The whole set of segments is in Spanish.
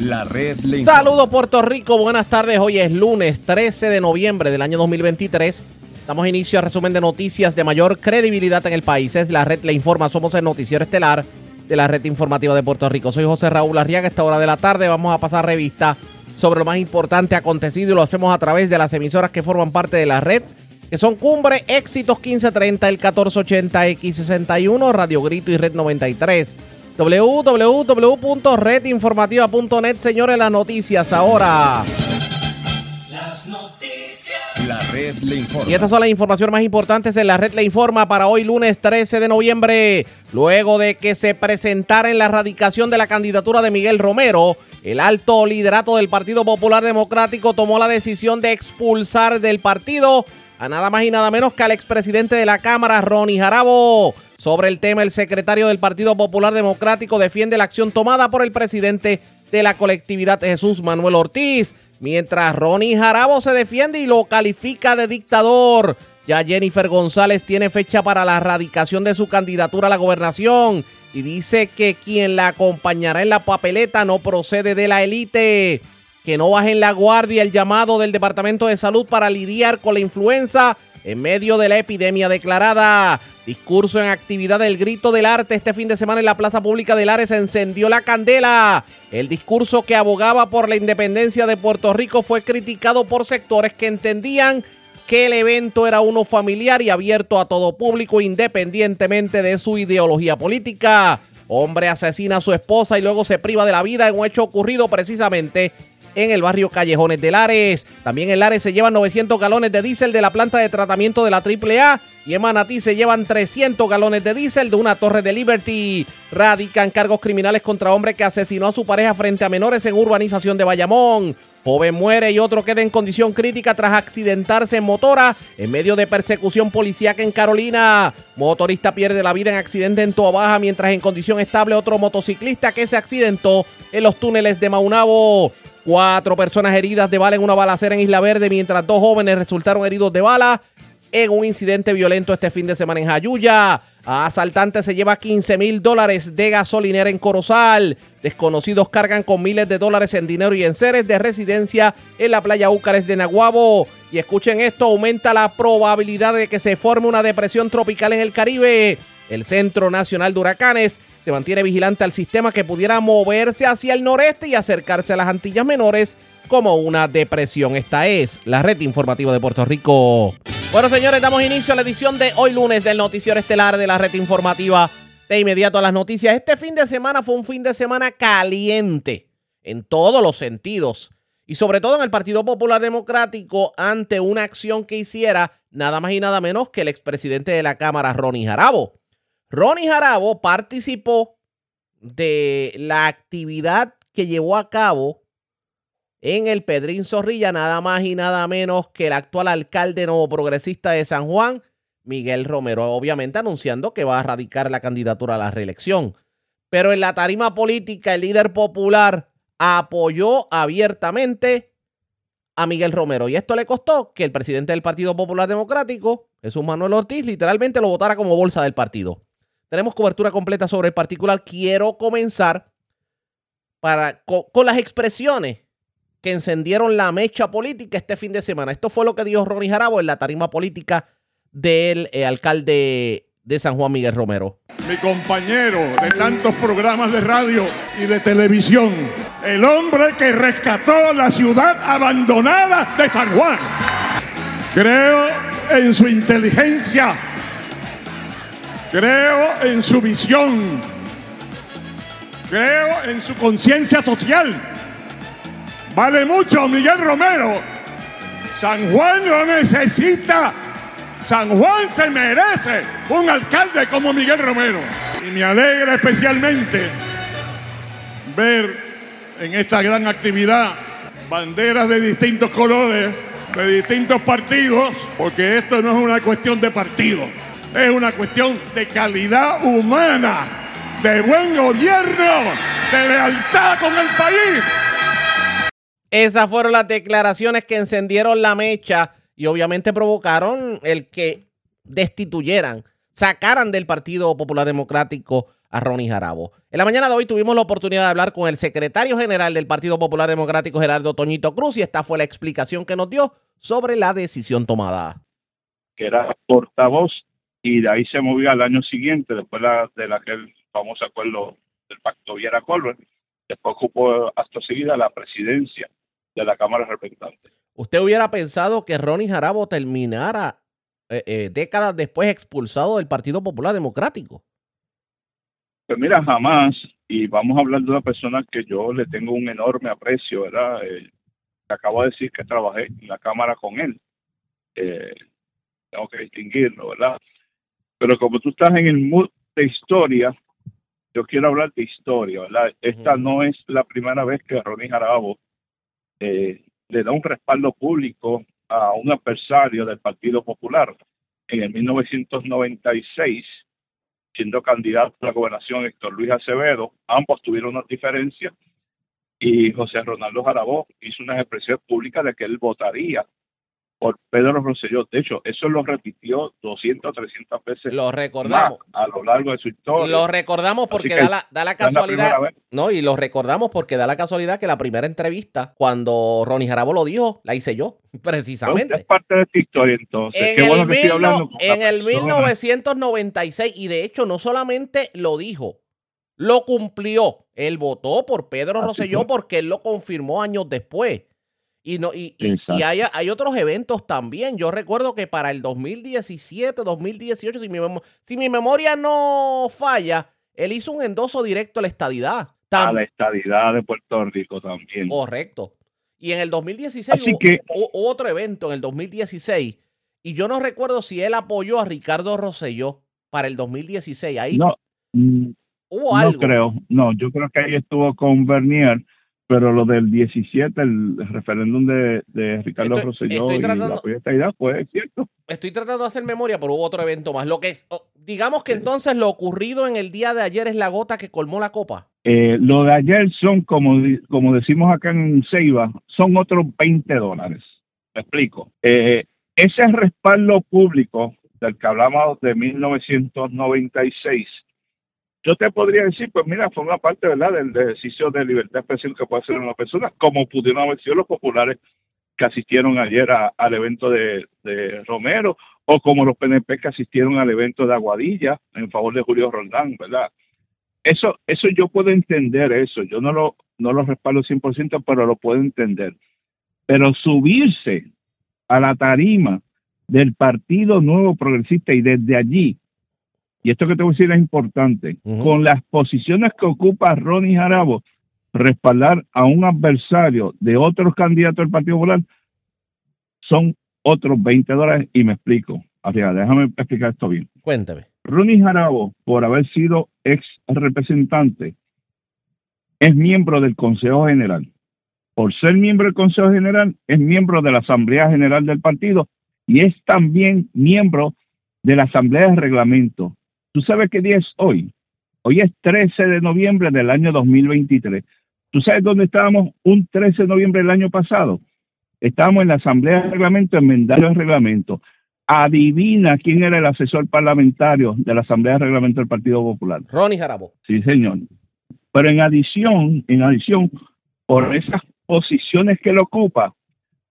La red le Saludos Puerto Rico, buenas tardes. Hoy es lunes 13 de noviembre del año 2023. Damos inicio a resumen de noticias de mayor credibilidad en el país. Es la red Le Informa. Somos el noticiero estelar de la red informativa de Puerto Rico. Soy José Raúl Arriaga. A esta hora de la tarde vamos a pasar revista sobre lo más importante acontecido y lo hacemos a través de las emisoras que forman parte de la red, que son Cumbre, Éxitos 1530, el 1480, X61, Radio Grito y Red 93 www.redinformativa.net, señores, las noticias ahora. Las noticias. La red le informa. Y estas son las informaciones más importantes en la red le informa para hoy lunes 13 de noviembre. Luego de que se presentara en la erradicación de la candidatura de Miguel Romero, el alto liderato del Partido Popular Democrático tomó la decisión de expulsar del partido a nada más y nada menos que al expresidente de la Cámara, Ronnie Jarabo. Sobre el tema, el secretario del Partido Popular Democrático defiende la acción tomada por el presidente de la colectividad Jesús Manuel Ortiz, mientras Ronnie Jarabo se defiende y lo califica de dictador. Ya Jennifer González tiene fecha para la erradicación de su candidatura a la gobernación y dice que quien la acompañará en la papeleta no procede de la élite. Que no bajen la guardia el llamado del Departamento de Salud para lidiar con la influenza en medio de la epidemia declarada. Discurso en actividad del Grito del Arte este fin de semana en la Plaza Pública de Lares encendió la candela. El discurso que abogaba por la independencia de Puerto Rico fue criticado por sectores que entendían que el evento era uno familiar y abierto a todo público independientemente de su ideología política. Hombre asesina a su esposa y luego se priva de la vida en un hecho ocurrido precisamente en el barrio Callejones de Lares. También en Lares se llevan 900 galones de diésel de la planta de tratamiento de la AAA y en Manatí se llevan 300 galones de diésel de una torre de Liberty. Radican cargos criminales contra hombre que asesinó a su pareja frente a menores en urbanización de Bayamón. Joven muere y otro queda en condición crítica tras accidentarse en motora en medio de persecución policíaca en Carolina. Motorista pierde la vida en accidente en Toa Baja, mientras en condición estable otro motociclista que se accidentó en los túneles de Maunabo. Cuatro personas heridas de bala en una balacera en Isla Verde, mientras dos jóvenes resultaron heridos de bala en un incidente violento este fin de semana en Jayuya. Asaltante se lleva 15 mil dólares de gasolinera en Corozal. Desconocidos cargan con miles de dólares en dinero y en seres de residencia en la playa Úcares de Naguabo. Y escuchen esto, aumenta la probabilidad de que se forme una depresión tropical en el Caribe. El Centro Nacional de Huracanes se mantiene vigilante al sistema que pudiera moverse hacia el noreste y acercarse a las Antillas Menores como una depresión. Esta es la red informativa de Puerto Rico. Bueno, señores, damos inicio a la edición de hoy lunes del noticiero estelar de la red informativa. De inmediato a las noticias. Este fin de semana fue un fin de semana caliente en todos los sentidos. Y sobre todo en el Partido Popular Democrático ante una acción que hiciera nada más y nada menos que el expresidente de la Cámara, Ronnie Jarabo. Ronnie Jarabo participó de la actividad que llevó a cabo en el Pedrín Zorrilla, nada más y nada menos que el actual alcalde nuevo progresista de San Juan, Miguel Romero, obviamente anunciando que va a radicar la candidatura a la reelección. Pero en la tarima política, el líder popular apoyó abiertamente a Miguel Romero. Y esto le costó que el presidente del Partido Popular Democrático, Jesús Manuel Ortiz, literalmente lo votara como bolsa del partido. Tenemos cobertura completa sobre el particular. Quiero comenzar para, con, las expresiones que encendieron la mecha política este fin de semana. Esto fue lo que dijo Ronnie Jarabo en la tarima política del eh, alcalde de San Juan Miguel Romero. Mi compañero de tantos programas de radio y de televisión, el hombre que rescató la ciudad abandonada de San Juan. Creo en su inteligencia Creo en su visión. Creo en su conciencia social. Vale mucho Miguel Romero. San Juan lo necesita. San Juan se merece un alcalde como Miguel Romero. Y me alegra especialmente ver en esta gran actividad banderas de distintos colores, de distintos partidos, porque esto no es una cuestión de partido es una cuestión de calidad humana, de buen gobierno, de lealtad con el país. Esas fueron las declaraciones que encendieron la mecha y obviamente provocaron el que destituyeran sacaran del Partido Popular Democrático a Ronnie Jarabo. En la mañana de hoy tuvimos la oportunidad de hablar con el secretario general del Partido Popular Democrático, Gerardo Toñito Cruz, y esta fue la explicación que nos dio sobre la decisión tomada. Que era portavoz y de ahí se movió al año siguiente, después de, aquel famoso acuerdo del Pacto Viera Colbert, después ocupó hasta seguida la presidencia de la Cámara de Representantes. ¿Usted hubiera pensado que Ronnie Jarabo terminara eh, eh, décadas después expulsado del Partido Popular Democrático? Pues mira, jamás, y vamos a hablar de una persona que yo le tengo un enorme aprecio, ¿verdad? Eh, acabo de decir que trabajé en la Cámara con él. Eh, tengo que distinguirlo, ¿verdad? Pero como tú estás en el mood de historia, yo quiero hablar de historia, ¿verdad? Esta no es la primera vez que Ronnie Jarabo eh, le da un respaldo público a un adversario del Partido Popular. En el 1996, siendo candidato a la gobernación Héctor Luis Acevedo, ambos tuvieron una diferencia y José Ronaldo Jarabó hizo unas expresiones públicas de que él votaría por Pedro Rosselló. De hecho, eso lo repitió 200, 300 veces. Lo recordamos. a lo largo de su historia. Lo recordamos porque da la, da la casualidad. no, y lo recordamos porque da la casualidad que la primera entrevista, cuando Ronnie Jarabo lo dijo, la hice yo, precisamente. es parte de esta historia entonces. En el, bueno hablando en el 1996, y de hecho, no solamente lo dijo, lo cumplió. Él votó por Pedro Rosselló porque él lo confirmó años después. Y, no, y, y, hay, hay, otros eventos también. Yo recuerdo que para el 2017, 2018, si mi, si mi memoria no falla, él hizo un endoso directo a la estadidad. a la estadidad de Puerto Rico también. Correcto. Y en el 2016 hubo, otro evento, en el 2016, y yo no recuerdo si él apoyó a Ricardo Rosselló para el 2016. Ahí no, mm, hubo algo. No creo, no, yo creo que ahí estuvo con Bernier pero lo del 17, el referéndum de, de Ricardo Rosselló y la idea fue cierto. Estoy tratando de hacer memoria, pero hubo otro evento más. Lo que digamos que entonces lo ocurrido en el día de ayer es la gota que colmó la copa. Eh, lo de ayer son, como, como decimos acá en Ceiba, son otros 20 dólares. Me explico. Eh, ese respaldo público del que hablamos de 1996 yo te podría decir, pues mira, forma parte, ¿verdad?, del ejercicio de libertad de expresión que puede hacer una persona, como pudieron haber sido los populares que asistieron ayer al evento de, Romero, o como los PNP que asistieron al evento de Aguadilla en favor de Julio Roldán, ¿verdad? Eso, eso yo puedo entender eso, yo no lo, no lo respaldo 100%, pero lo puedo entender. Pero subirse a la tarima del Partido Nuevo Progresista y desde allí y esto que te voy a decir es importante, con las posiciones que ocupa Ronnie Jarabo, respaldar a un adversario de otros candidatos del Partido Popular son otros 20 dólares y me explico. Arriba, déjame explicar esto bien. Cuéntame. Ronnie Jarabo, por haber sido ex representante, es miembro del Consejo General. Por ser miembro del Consejo General, es miembro de la Asamblea General del partido y es también miembro de la Asamblea de Reglamento. ¿Tú sabes qué día es hoy? Hoy es 13 de noviembre del año 2023. ¿Tú sabes dónde estábamos un 13 de noviembre del año pasado? Estábamos en la Asamblea de Reglamento, enmendando el reglamento. Adivina quién era el asesor parlamentario de la Asamblea de Reglamento del Partido Popular. Ronnie Jarabo. Sí, señor. Pero en adición, en adición, por esas posiciones que él ocupa,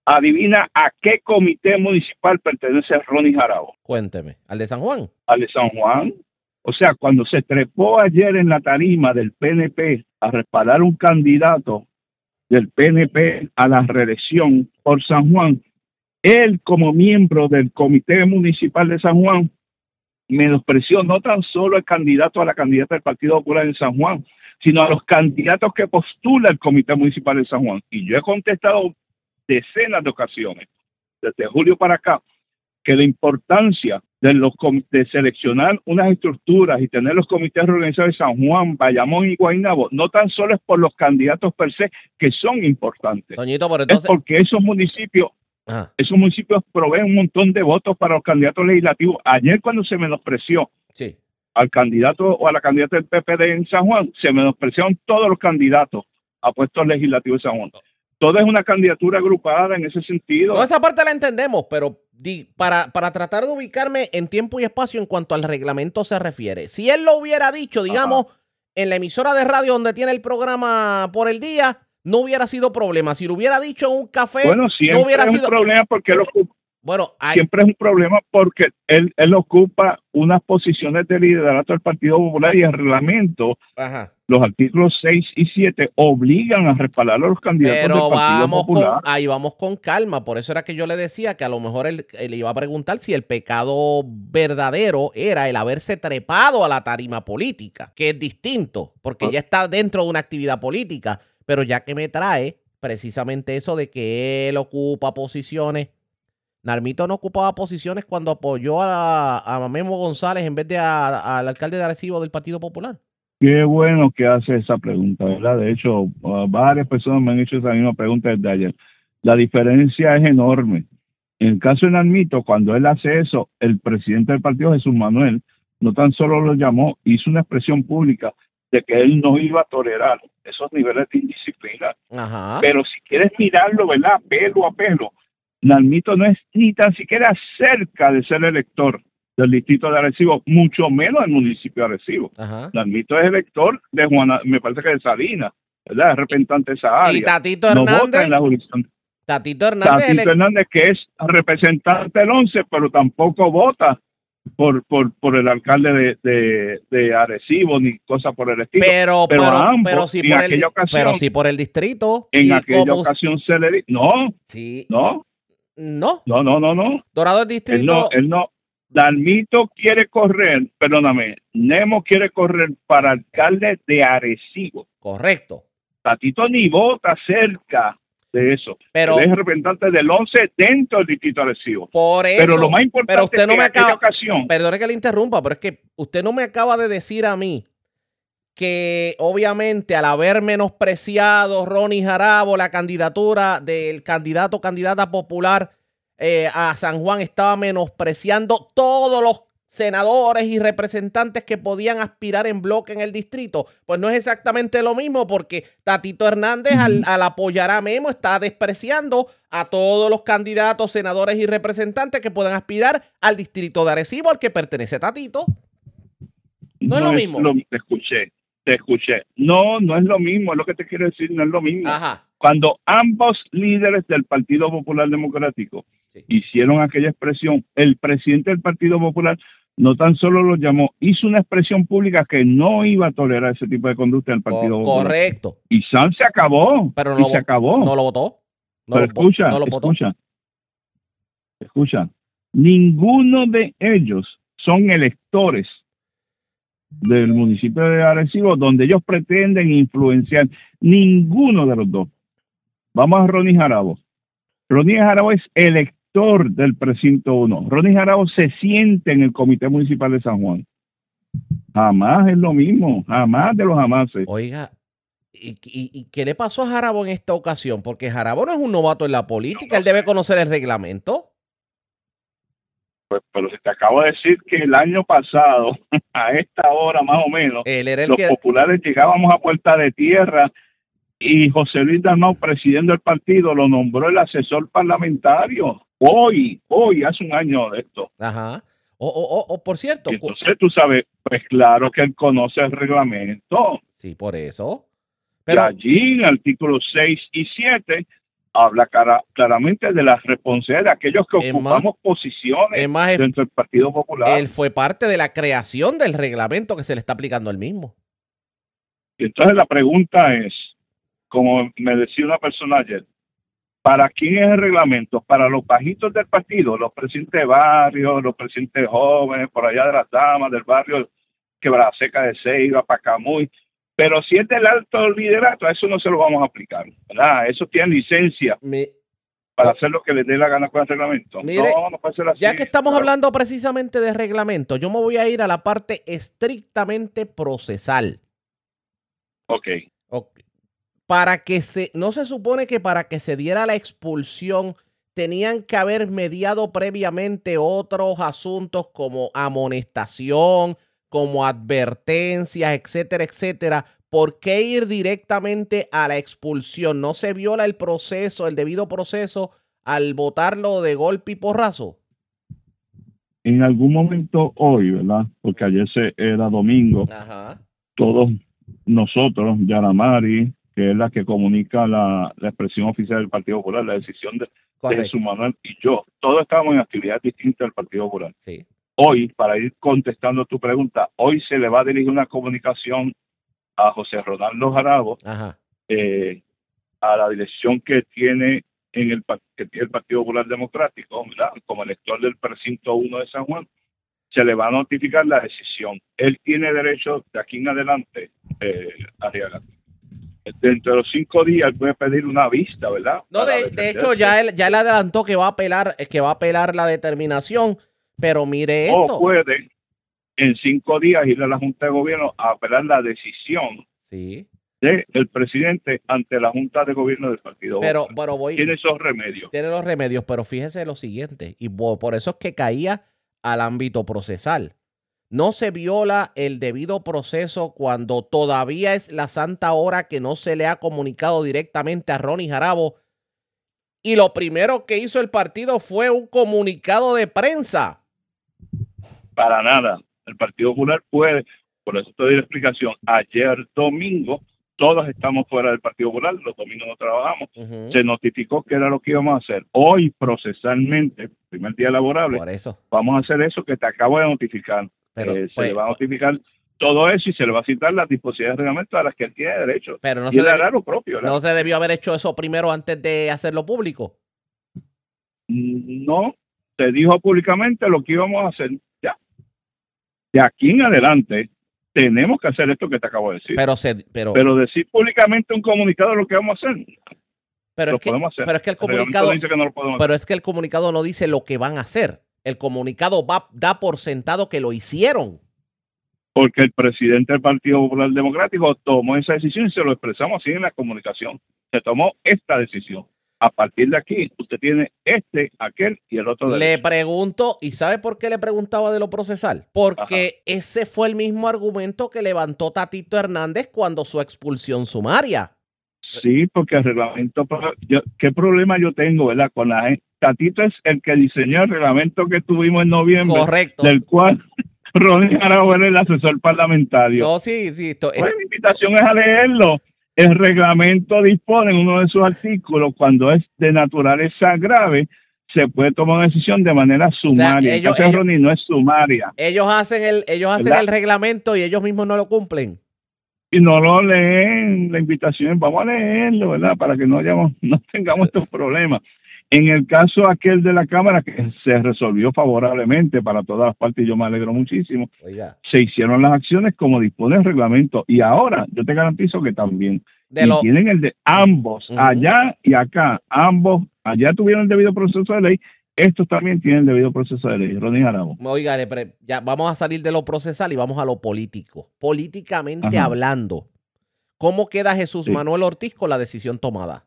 adivina a qué comité municipal pertenece Ronnie Jarabo. Cuénteme, ¿al de San Juan? Al de San Juan. O sea, cuando se trepó ayer en la tarima del PNP a respaldar un candidato del PNP a la reelección por San Juan, él como miembro del Comité Municipal de San Juan menospreció no tan solo al candidato a la candidata del Partido Popular en San Juan, sino a los candidatos que postula el Comité Municipal de San Juan. Y yo he contestado decenas de ocasiones, desde julio para acá, que la importancia de, los, de seleccionar unas estructuras y tener los comités organizados de San Juan, Bayamón y Guaynabo, no tan solo es por los candidatos per se, que son importantes, es porque esos municipios Esos municipios proveen un montón de votos para los candidatos legislativos. Ayer cuando se menospreció al candidato o a la candidata del PPD en San Juan, se menospreciaron todos los candidatos a puestos legislativos de San Juan. Toda es una candidatura agrupada en ese sentido. No, esa parte la entendemos, pero para, para tratar de ubicarme en tiempo y espacio en cuanto al reglamento se refiere. Si él lo hubiera dicho, digamos, en la emisora de radio donde tiene el programa por el día, no hubiera sido problema. Si lo hubiera dicho en un café, bueno, siempre no hubiera es sido un problema porque él ocupa, bueno, siempre es un problema porque él, él ocupa unas posiciones de liderato del Partido Popular y el reglamento, los artículos 6 y 7 obligan a respaldar a los candidatos Pero del Partido vamos Popular. Con, ahí vamos con calma. Por eso era que yo le decía que a lo mejor él, él, iba a preguntar si el pecado verdadero era el haberse trepado a la tarima política, que es distinto, porque Ah. ya está dentro de una actividad política. Pero ya que me trae precisamente eso de que él ocupa posiciones Narmito no ocupaba posiciones cuando apoyó a, a Memo González en vez de al alcalde de Arecibo del Partido Popular. Qué bueno que hace esa pregunta, ¿verdad? De hecho, uh, varias personas me han hecho esa misma pregunta desde ayer. La diferencia es enorme. En el caso de Narmito, cuando él hace eso, el presidente del partido, Jesús Manuel, no tan solo lo llamó, hizo una expresión pública de que él no iba a tolerar esos niveles de indisciplina. Ajá. Pero si quieres mirarlo, ¿verdad? Pelo a pelo, Nalmito no es ni tan siquiera cerca de ser elector del distrito de Arecibo, mucho menos del municipio de Arecibo. Ajá. Nalmito es elector de Juana, me parece que de Salinas, ¿verdad? Es representante de esa área. Y Tatito no Hernández. vota en la jurisdicción. Tatito Hernández. Tatito Hernández, que es representante del 11, pero tampoco vota por, por, por el alcalde de, de, de Arecibo ni cosa por el estilo. Pero, Pero pero, ambos, pero, en por el, ocasión- pero sí por el distrito. en aquella como- ocasión se le di- no, Sí. no, No. no, no, no, no. Dorado es Él distrito. no, él no. Dalmito quiere correr, perdóname, Nemo quiere correr para alcalde de Arecibo. Correcto. Tatito ni vota cerca de eso. Pero- es representante del 11 dentro del distrito Arecibo. Por eso. Pero lo más importante pero usted es no que me acaba, ocasión, Perdone que le interrumpa, pero es que usted no me acaba de decir a mí que obviamente al haber menospreciado Ronnie Jarabo la candidatura del candidato candidata popular eh, a San Juan estaba menospreciando todos los senadores y representantes que podían aspirar en bloque en el distrito. Pues no es exactamente lo mismo porque Tatito Hernández al, al apoyar a Memo está despreciando a todos los candidatos, senadores y representantes que puedan aspirar al distrito de Arecibo al que pertenece Tatito. No es lo mismo. te escuché, te escuché. No, no es lo mismo, es lo que te quiero decir, no es lo mismo. Ajá. Cuando ambos líderes del Partido Popular Democrático Sí. hicieron aquella expresión, el presidente del Partido Popular no tan solo lo llamó, hizo una expresión pública que no iba a tolerar ese tipo de conducta del Partido Popular. correcto. Y San se acabó. Pero y no, se acabó. no lo votó. No Pero lo, escucha, no lo votó. escucha, escucha. Ninguno de ellos son electores del municipio de Arecibo donde ellos pretenden influenciar. Ninguno de los dos. Vamos a Ronnie Jarabo. Ronnie Jarabo es elector del precinto 1. Ronnie Jarabo se siente en el comité municipal de San Juan. Jamás es lo mismo, jamás de los jamases. Oiga, ¿y, y, y qué le pasó a Jarabo en esta ocasión? Porque Jarabo no es un novato en la política, él debe conocer el reglamento. Pues, pero se te acabo de decir que el año pasado, a esta hora más o menos, Él era el los que... populares llegábamos a puerta de tierra y José Luis Dalmau, presidente del partido, lo nombró el asesor parlamentario. Hoy, hoy, hace un año de esto. Ajá. O, o, o, o, por cierto, Y entonces tú sabes, pues claro que él conoce el reglamento. sí, por eso. y Pero, allí en el artículo 6 y 7 habla cara- claramente de las responsabilidades de aquellos que Es más- ocupamos posiciones más, dentro del Partido Popular. él fue parte de la creación del reglamento que se le está aplicando al mismo. Y entonces la pregunta es, como me decía una persona ayer, ¿para quién es el reglamento? ¿Para los bajitos del partido, los presidentes de barrio, los presidentes jóvenes, por allá de las damas, del barrio Quebrada Seca de Ceiba, Pacamuy? Pero si es del alto liderato, a eso no se lo vamos a aplicar, ¿verdad? Eso tiene licencia para hacer lo que les dé la gana con el reglamento. Mire, no, no puede ser así. Ya que estamos Claro. hablando precisamente de reglamento, yo me voy a ir a la parte estrictamente procesal. Ok. Para que se, no se supone que para que se diera la expulsión tenían que haber mediado previamente otros asuntos como amonestación, como advertencias, etcétera, etcétera. ¿Por qué ir directamente a la expulsión? ¿No se viola el proceso, el debido proceso, al votarlo de golpe y porrazo? en algún momento hoy, ¿verdad? Porque ayer se, era domingo, Ajá. todos nosotros, Yaramari, que es la que comunica la, la expresión oficial del Partido Popular, la decisión de, de. Jesús Manuel y yo, todos estábamos en actividades distintas del Partido Popular. Sí. Hoy, para ir contestando tu pregunta, hoy se le va a dirigir una comunicación a José Ronaldo Jarabo, eh, a la dirección que tiene en el que tiene el Partido Popular Democrático, ¿verdad? como elector del precinto 1 de San Juan, se le va a notificar la decisión. Él tiene derecho de aquí en adelante, eh, Arriaga. Dentro de los cinco días puede pedir una vista, ¿verdad? No, de, hecho, ya él, ya él adelantó que va a apelar, eh, que va a apelar la determinación, pero mire O esto. puede en cinco días ir a la Junta de Gobierno a apelar la decisión Sí, del presidente ante la Junta de Gobierno del Partido pero, pero voy, Tiene esos remedios. tiene los remedios, pero fíjese lo siguiente, y por eso es que caía al ámbito procesal. No se viola el debido proceso cuando todavía es la santa hora que no se le ha comunicado directamente a Ronnie Jarabo. Y lo primero que hizo el partido fue un comunicado de prensa. Para nada. El Partido Popular puede, por eso te doy la explicación. Ayer domingo, todos estamos fuera del Partido Popular, los domingos no trabajamos. Se notificó que era lo que íbamos a hacer. Hoy, procesalmente, primer día laborable, Por eso. vamos a hacer eso que te acabo de notificar. Pero, Eh, se pues, le va a pues, notificar todo eso y se le va a citar las disposiciones de reglamento a las que él tiene derecho. pero no y se, él debi- hará lo propio. no se debió haber hecho eso primero antes de hacerlo público. no se dijo públicamente lo que íbamos a hacer ya. De aquí en adelante tenemos que hacer esto que te acabo de decir. Pero se, pero, Pero decir públicamente un comunicado de lo que vamos a hacer, pero lo es que, podemos hacer. pero es que el dice que no lo podemos pero es que el comunicado no dice lo que van a hacer. El comunicado va, da por sentado que lo hicieron. Porque el presidente del Partido Popular Democrático tomó esa decisión y se lo expresamos así en la comunicación. Se tomó esta decisión. A partir de aquí, usted tiene este, aquel y el otro. Le pregunto, ¿y sabe por qué le preguntaba de lo procesal? Porque ese fue el mismo argumento que levantó Tatito Hernández cuando su expulsión sumaria. Sí, porque el reglamento, yo- ¿qué problema yo tengo, verdad? Con la gente. Tatito es el que diseñó el reglamento que tuvimos en noviembre, Correcto. del cual Ronnie Araujo era el asesor parlamentario. No, sí, sí. esto- Pues mi invitación es a leerlo. El reglamento dispone en uno de sus artículos, cuando es de naturaleza grave, se puede tomar una decisión de manera sumaria. en caso de ellos- Ronnie no es sumaria. ellos hacen el, ellos hacen ¿Verdad? el reglamento y ellos mismos no lo cumplen. y no lo leen, la invitación vamos a leerlo, ¿verdad? Para que no hayamos, no tengamos estos problemas. En el caso aquel de la Cámara, que se resolvió favorablemente para todas las partes, y yo me alegro muchísimo, Oiga, se hicieron las acciones como dispone el reglamento. Y ahora yo te garantizo que también. de y lo, tienen el de ambos, allá y acá, ambos, allá tuvieron el debido proceso de ley, estos también tienen el debido proceso de ley. Ronnie Jarabo. Oiga, ya vamos a salir de lo procesal y vamos a lo político. Políticamente Ajá. hablando, ¿cómo queda Jesús Sí. Manuel Ortiz con la decisión tomada?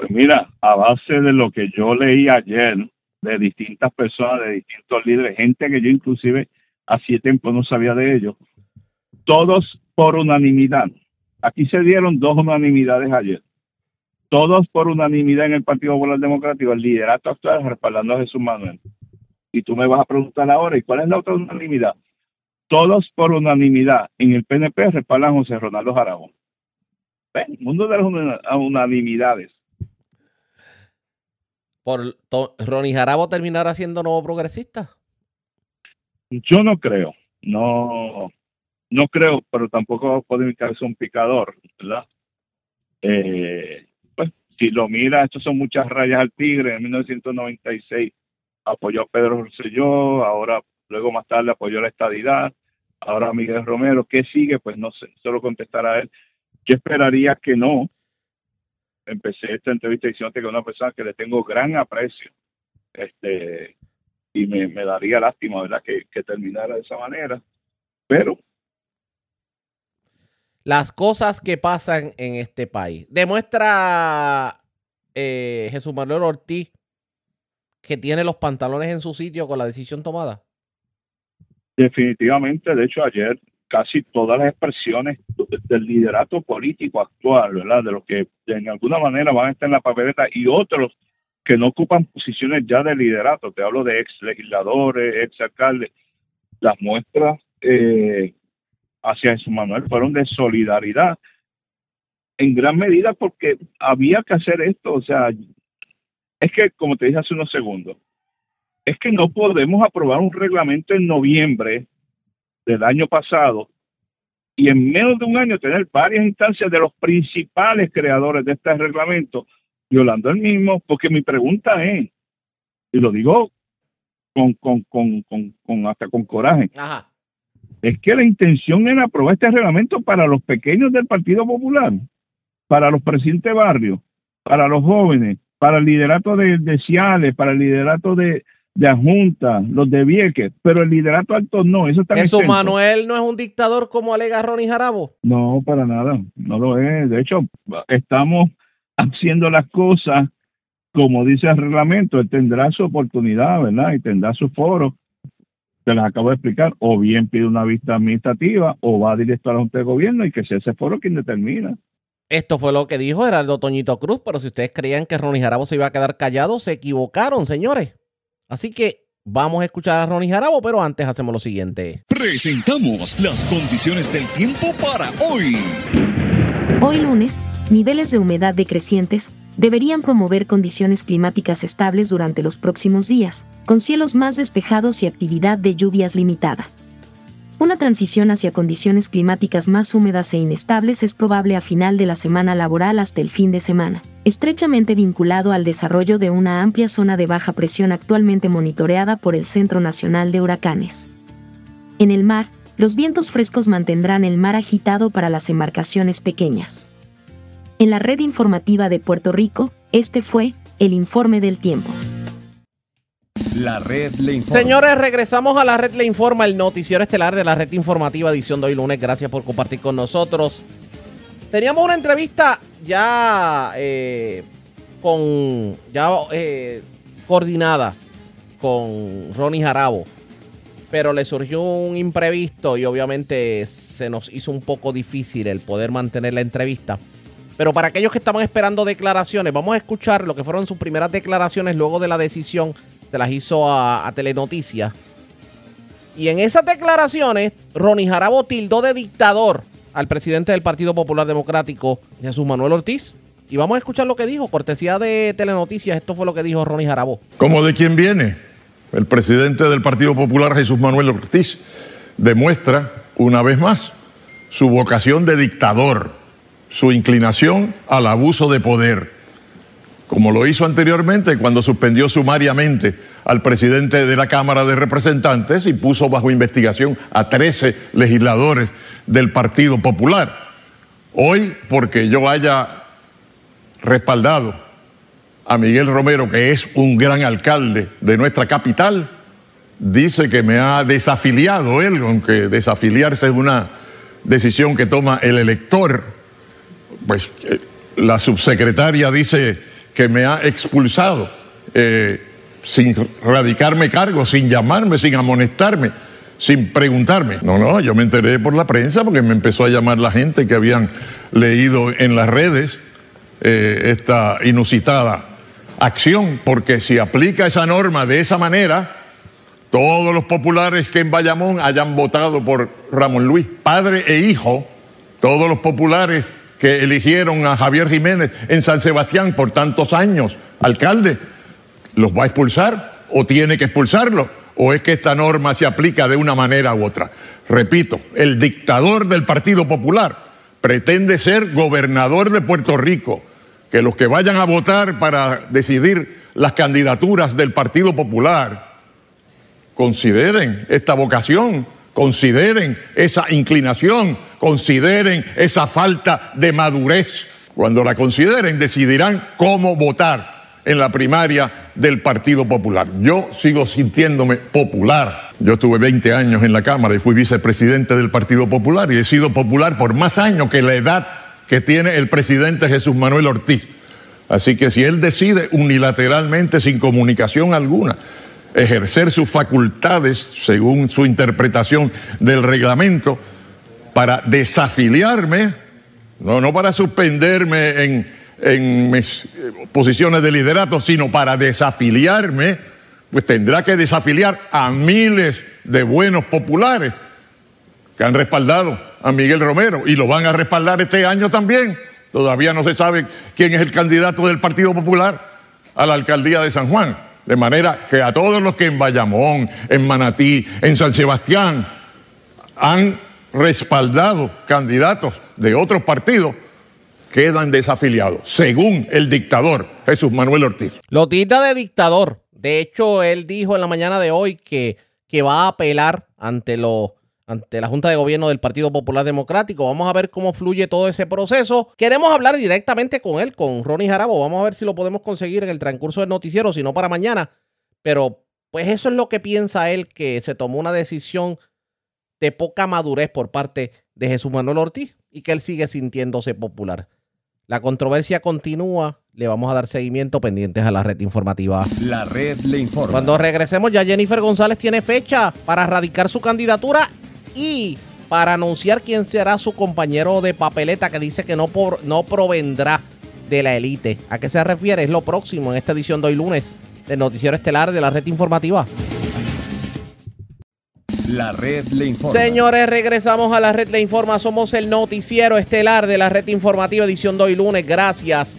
Pues mira, a base de lo que yo leí ayer de distintas personas, de distintos líderes, gente que yo inclusive hacía tiempo no sabía de ellos, todos por unanimidad. Aquí se dieron dos unanimidades ayer. Todos por unanimidad en el Partido Popular Democrático, el liderato actual respaldando a Jesús Manuel. Y tú me vas a preguntar ahora, ¿y cuál es la otra unanimidad? Todos por unanimidad en el PNP respaldan a José Ronaldo Jarabo. Ven, mundo de las una- unanimidades. ¿Por Ronnie Jarabo terminará siendo nuevo progresista? Yo no creo, no, no creo, pero tampoco puede indicarse un picador, ¿verdad? Eh, pues si lo mira, estos son muchas rayas al tigre. En 1996 apoyó a Pedro Rosselló, ahora, luego más tarde apoyó la estadidad, ahora a Miguel Romero. ¿Qué sigue? Pues no sé, solo contestar a él. Yo esperaría que no. Empecé esta entrevista diciéndote que es una persona que le tengo gran aprecio. Este, y me, me daría lástima, ¿verdad?, que, que terminara de esa manera. Pero Las cosas que pasan en este país. Demuestra eh, Jesús Manuel Ortiz que tiene los pantalones en su sitio con la decisión tomada. definitivamente, de hecho, ayer casi todas las expresiones del liderato político actual, ¿verdad?, de los que en alguna manera van a estar en la papeleta y otros que no ocupan posiciones ya de liderato, te hablo de ex legisladores, ex alcaldes, las muestras eh, hacia Jesús Manuel fueron de solidaridad, en gran medida porque había que hacer esto, o sea, es que, como te dije hace unos segundos, es que no podemos aprobar un reglamento en noviembre del año pasado y en menos de un año tener varias instancias de los principales creadores de este reglamento violando el mismo, porque mi pregunta es, y lo digo con, con, con, con, hasta con coraje, es que la intención era aprobar este reglamento para los pequeños del Partido Popular, para los presidentes de barrio, para los jóvenes, para el liderato de, de Ciales, para el liderato de, de Junta, los de Vieques, pero el liderato alto no, eso está ¿Eso Manuel no es un dictador como alega Ronnie Jarabo? No, para nada, no lo es. De hecho, estamos haciendo las cosas como dice el reglamento, él tendrá su oportunidad, ¿verdad? Y tendrá su foro, te las acabo de explicar, o bien pide una vista administrativa o va directo a la Junta de Gobierno y que sea ese foro quien determina. Esto fue lo que dijo Heraldo Toñito Cruz, pero si ustedes creían que Ronnie Jarabo se iba a quedar callado, se equivocaron, señores. Así que vamos a escuchar a Ronnie Jarabo, pero antes hacemos lo siguiente. Presentamos las condiciones del tiempo para hoy. Hoy lunes, niveles de humedad decrecientes deberían promover condiciones climáticas estables durante los próximos días, con cielos más despejados y actividad de lluvias limitada. Una transición hacia condiciones climáticas más húmedas e inestables es probable a final de la semana laboral hasta el fin de semana, estrechamente vinculado al desarrollo de una amplia zona de baja presión actualmente monitoreada por el Centro Nacional de Huracanes. En el mar, los vientos frescos mantendrán el mar agitado para las embarcaciones pequeñas. En la red informativa de Puerto Rico, este fue el informe del tiempo. La red le informa. Señores, regresamos a la red le informa, el noticiero estelar de la red informativa edición de hoy lunes. Gracias por compartir con nosotros. Teníamos una entrevista ya eh, con ya eh, coordinada con Ronnie Jarabo pero le surgió un imprevisto y obviamente se nos hizo un poco difícil el poder mantener la entrevista. Pero para aquellos que estaban esperando declaraciones, vamos a escuchar lo que fueron sus primeras declaraciones luego de la decisión. Se las hizo a, Telenoticias. Y en esas declaraciones, Ronnie Jarabo tildó de dictador al presidente del Partido Popular Democrático, Jesús Manuel Ortiz. Y vamos a escuchar lo que dijo, cortesía de Telenoticias. Esto fue lo que dijo Ronnie Jarabo. ¿Cómo de quién viene? El presidente del Partido Popular, Jesús Manuel Ortiz, demuestra una vez más su vocación de dictador, su inclinación al abuso de poder, como lo hizo anteriormente cuando suspendió sumariamente al presidente de la Cámara de Representantes y puso bajo investigación a 13 legisladores del Partido Popular. Hoy, porque yo haya respaldado a Miguel Romero, que es un gran alcalde de nuestra capital, dice que me ha desafiliado él, aunque desafiliarse es una decisión que toma el elector. Pues eh, la subsecretaria dice que me ha expulsado eh, sin radicarme cargo, sin llamarme, sin amonestarme, sin preguntarme. No, no, yo me enteré por la prensa porque me empezó a llamar la gente que habían leído en las redes eh, esta inusitada acción, porque si aplica esa norma de esa manera, todos los populares que en Bayamón hayan votado por Ramón Luis, padre e hijo, todos los populares que eligieron a Javier Jiménez en San Sebastián por tantos años, alcalde, ¿los va a expulsar o tiene que expulsarlo? ¿O es que esta norma se aplica de una manera u otra? Repito, el dictador del Partido Popular pretende ser gobernador de Puerto Rico que los que vayan a votar para decidir las candidaturas del Partido Popular consideren esta vocación, consideren esa inclinación, consideren esa falta de madurez. Cuando la consideren, decidirán cómo votar en la primaria del Partido Popular. Yo sigo sintiéndome popular. Yo tuve 20 años en la Cámara y fui vicepresidente del Partido Popular y he sido popular por más años que la edad que tiene el presidente Jesús Manuel Ortiz. Así que si él decide unilateralmente, sin comunicación alguna, ejercer sus facultades según su interpretación del reglamento para desafiliarme, no, no para suspenderme en, en mis eh, posiciones de liderato, sino para desafiliarme, pues tendrá que desafiliar a miles de buenos populares que han respaldado a Miguel Romero y lo van a respaldar este año también. Todavía no se sabe quién es el candidato del Partido Popular a la alcaldía de San Juan. De manera que a todos los que en Bayamón, en Manatí, en San Sebastián han respaldado candidatos de otros partidos, quedan desafiliados, según el dictador Jesús Manuel Ortiz. Lo tita de dictador. De hecho, él dijo en la mañana de hoy que, que va a apelar ante los ante la Junta de Gobierno del Partido Popular Democrático. Vamos a ver cómo fluye todo ese proceso. Queremos hablar directamente con él, con Ronnie Jarabo. Vamos a ver si lo podemos conseguir en el transcurso del noticiero, si no para mañana. Pero pues eso es lo que piensa él, que se tomó una decisión de poca madurez por parte de Jesús Manuel Ortiz y que él sigue sintiéndose popular. La controversia continúa. Le vamos a dar seguimiento pendientes a la red informativa. La red le informa. Cuando regresemos ya Jennifer González tiene fecha para radicar su candidatura y para anunciar quién será su compañero de papeleta que dice que no, por, no provendrá de la élite. ¿A qué se refiere? Es lo próximo en esta edición de hoy lunes del Noticiero Estelar de la Red Informativa. La red le informa. Señores, regresamos a la red le informa. Somos el noticiero estelar de la red informativa edición de hoy lunes. Gracias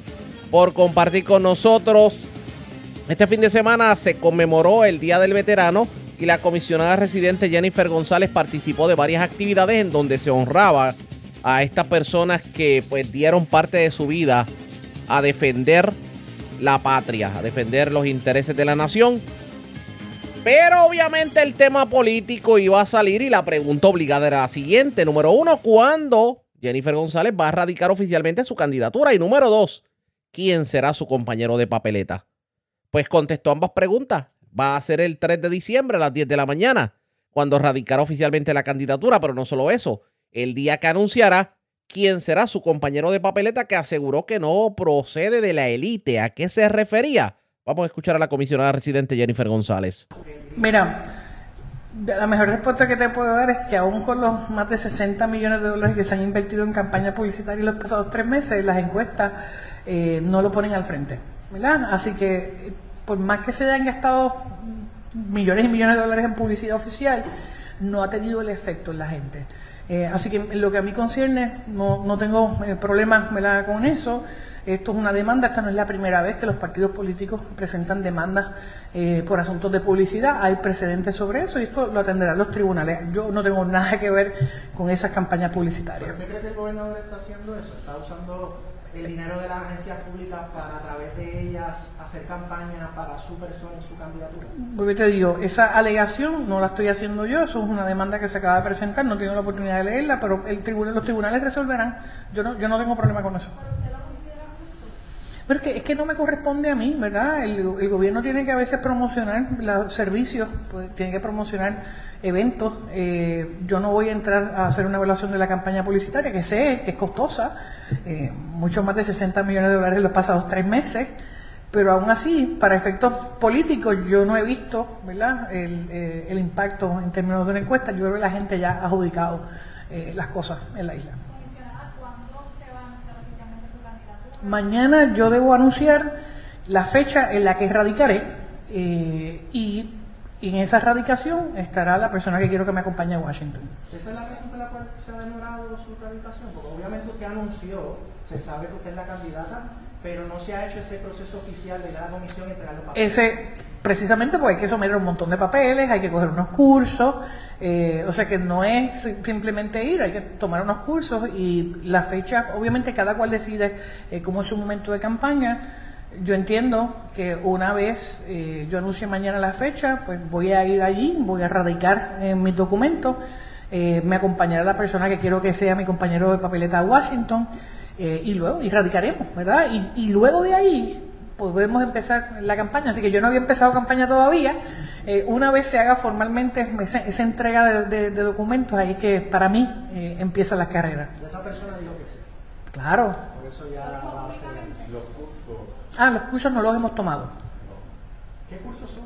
por compartir con nosotros. Este fin de semana se conmemoró el Día del Veterano y la comisionada residente Jennifer González participó de varias actividades en donde se honraba a estas personas que pues dieron parte de su vida a defender la patria, a defender los intereses de la nación. Pero obviamente el tema político iba a salir y la pregunta obligada era la siguiente. Número uno, ¿cuándo Jennifer González va a radicar oficialmente su candidatura? Y número dos, ¿quién será su compañero de papeleta? Pues contestó ambas preguntas va a ser el 3 de diciembre a las 10 de la mañana, cuando radicará oficialmente la candidatura, pero no solo eso, el día que anunciará quién será su compañero de papeleta que aseguró que no procede de la élite. ¿A qué se refería? Vamos a escuchar a la comisionada residente Jennifer González. Mira, la mejor respuesta que te puedo dar es que aún con los más de 60 millones de dólares que se han invertido en campaña publicitaria los pasados tres meses, las encuestas eh, no lo ponen al frente. ¿verdad? Así que por más que se hayan gastado millones y millones de dólares en publicidad oficial, no ha tenido el efecto en la gente. Eh, así que en lo que a mí concierne, no, no tengo eh, problemas con eso. Esto es una demanda, esta no es la primera vez que los partidos políticos presentan demandas eh, por asuntos de publicidad. Hay precedentes sobre eso y esto lo atenderán los tribunales. Yo no tengo nada que ver con esas campañas publicitarias. ¿Por qué cree que el gobernador está haciendo eso? ¿Está usando el dinero de las agencias públicas para a través de ellas hacer campaña para su persona y su candidatura? Porque te digo, esa alegación no la estoy haciendo yo, eso es una demanda que se acaba de presentar, no tengo la oportunidad de leerla, pero el tribunal, los tribunales resolverán. Yo no, yo no tengo problema con eso. Pero es que, es que no me corresponde a mí, ¿verdad? El, gobierno tiene que a veces promocionar los servicios, pues, tiene que promocionar eventos. Eh, yo no voy a entrar a hacer una evaluación de la campaña publicitaria, que sé que es costosa, eh, mucho más de 60 millones de dólares en los pasados tres meses, pero aún así, para efectos políticos, yo no he visto ¿verdad? El, eh, el impacto en términos de una encuesta. Yo creo que la gente ya ha adjudicado las cosas en la isla. Mañana yo debo anunciar la fecha en la que radicaré eh, y, en esa radicación estará la persona que quiero que me acompañe a Washington. ¿Esa es la razón por la cual se ha demorado su radicación? Porque obviamente usted anunció, se sabe que usted es la candidata, pero no se ha hecho ese proceso oficial de la comisión y entregar los papeles. Ese, precisamente porque hay que someter un montón de papeles, hay que coger unos cursos, eh, o sea que no es simplemente ir, hay que tomar unos cursos y la fecha, obviamente cada cual decide eh, cómo es su momento de campaña. Yo entiendo que una vez eh, yo anuncie mañana la fecha, pues voy a ir allí, voy a radicar en mis documentos, eh, me acompañará la persona que quiero que sea mi compañero de papeleta Washington eh, y luego y radicaremos, ¿verdad? Y, y luego de ahí podemos empezar la campaña. Así que yo no había empezado campaña todavía. Eh, una vez se haga formalmente esa, esa entrega de, de- de documentos, ahí que para mí eh, empieza la carrera. Y esa persona dijo que sí. Claro. Por eso ya va a ser los cursos. Ah, los cursos no los hemos tomado. ¿Qué cursos son?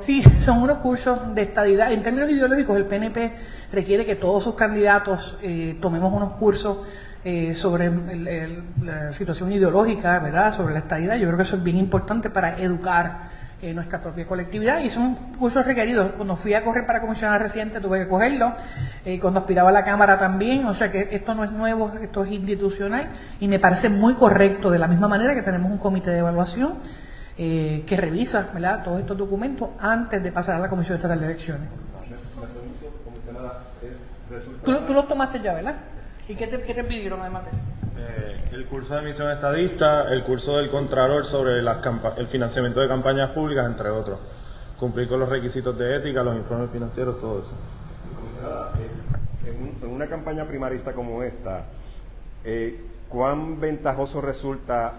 Si Sí, son unos cursos de estadidad. En términos ideológicos, el PNP requiere que todos sus candidatos eh, tomemos unos cursos eh, sobre el- el- la situación ideológica, ¿verdad? Sobre la estadidad. Yo creo que eso es bien importante para educar eh, nuestra propia colectividad y son cursos requeridos. Cuando fui a correr para comisionada residente tuve que cogerlo, eh, cuando aspiraba a la Cámara también, o sea que esto no es nuevo, esto es institucional y me parece muy correcto, de la misma manera que tenemos un comité de evaluación eh, que revisa ¿verdad? todos estos documentos antes de pasar a la Comisión Estatal de Elecciones. Tú, tú los tomaste ya, ¿verdad? ¿Y qué te, qué te pidieron además de eso? Eh, el curso de emisión estadista, el curso del Contralor sobre las el financiamiento de campañas públicas, entre otros. Cumplir con los requisitos de ética, los informes financieros, todo eso. En, un- en una campaña primarista como esta, eh, ¿cuán ventajoso resulta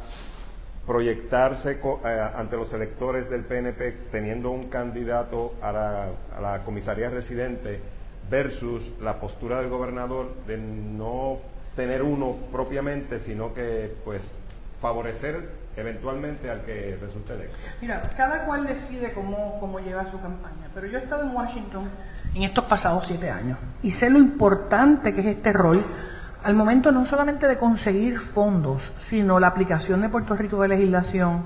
proyectarse co- eh, ante los electores del PNP teniendo un candidato a la, a la comisaría residente versus la postura del gobernador de no tener uno propiamente, sino que pues favorecer eventualmente al que resulte electo? Mira, cada cual decide cómo, cómo lleva su campaña, pero yo he estado en Washington en estos pasados siete años y sé lo importante que es este rol al momento no solamente de conseguir fondos, sino la aplicación de Puerto Rico de legislación,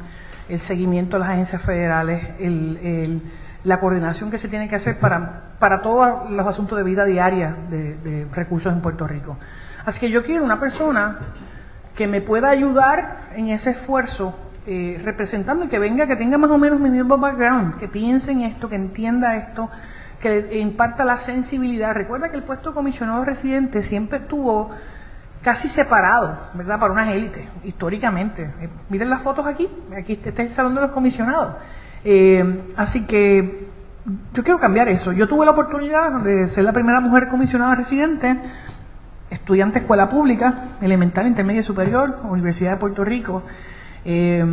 el seguimiento de las agencias federales, el- el- la coordinación que se tiene que hacer para, para todos los asuntos de vida diaria de, de recursos en Puerto Rico. Así que yo quiero una persona que me pueda ayudar en ese esfuerzo, eh, representando y que venga, que tenga más o menos mi mismo background, que piense en esto, que entienda esto, que imparta la sensibilidad. Recuerda que el puesto de comisionado residente siempre estuvo casi separado, ¿verdad? Para unas élites, históricamente. Eh, miren las fotos aquí, aquí está es el salón de los comisionados. Eh, así que yo quiero cambiar eso. Yo tuve la oportunidad de ser la primera mujer comisionada residente estudiante de escuela pública, elemental, intermedia y superior, Universidad de Puerto Rico. Eh,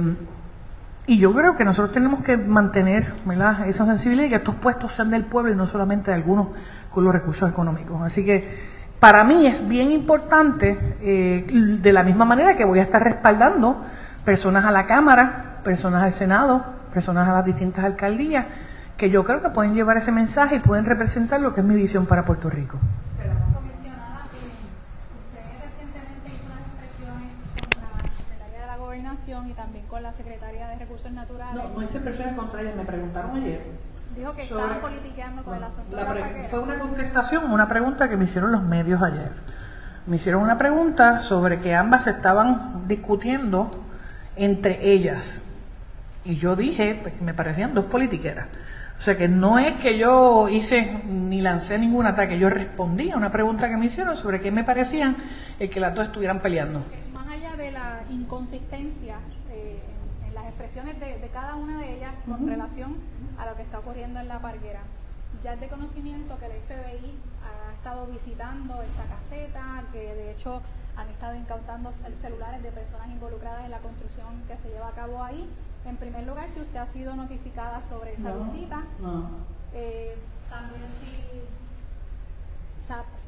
y yo creo que nosotros tenemos que mantener esa sensibilidad y que estos puestos sean del pueblo y no solamente de algunos con los recursos económicos. Así que para mí es bien importante, eh, de la misma manera que voy a estar respaldando personas a la Cámara, personas al Senado, personas a las distintas alcaldías, que yo creo que pueden llevar ese mensaje y pueden representar lo que es mi visión para Puerto Rico. Comisionada, eh, usted recientemente hizo unas expresiones con la secretaria de la Gobernación y también con la secretaria de Recursos Naturales. No, no hice expresiones contra ella, me preguntaron ayer. Dijo que sobre- estaban politiqueando con el asunto La de la fue una contestación, una pregunta que me hicieron los medios ayer. Me hicieron una pregunta sobre que ambas estaban discutiendo entre ellas. Y yo dije pues, que me parecían dos politiqueras. O sea que no es que yo hice ni lancé ningún ataque, yo respondí a una pregunta que me hicieron sobre qué me parecían el que las dos estuvieran peleando. Más allá de la inconsistencia eh, en, las expresiones de, de cada una de ellas con relación a lo que está ocurriendo en la parguera, ya es de conocimiento que el FBI ha estado visitando esta caseta, que de hecho han estado incautando cel- celulares de personas involucradas en la construcción que se lleva a cabo ahí. En primer lugar, si usted ha sido notificada sobre esa No, visita, no. eh, también si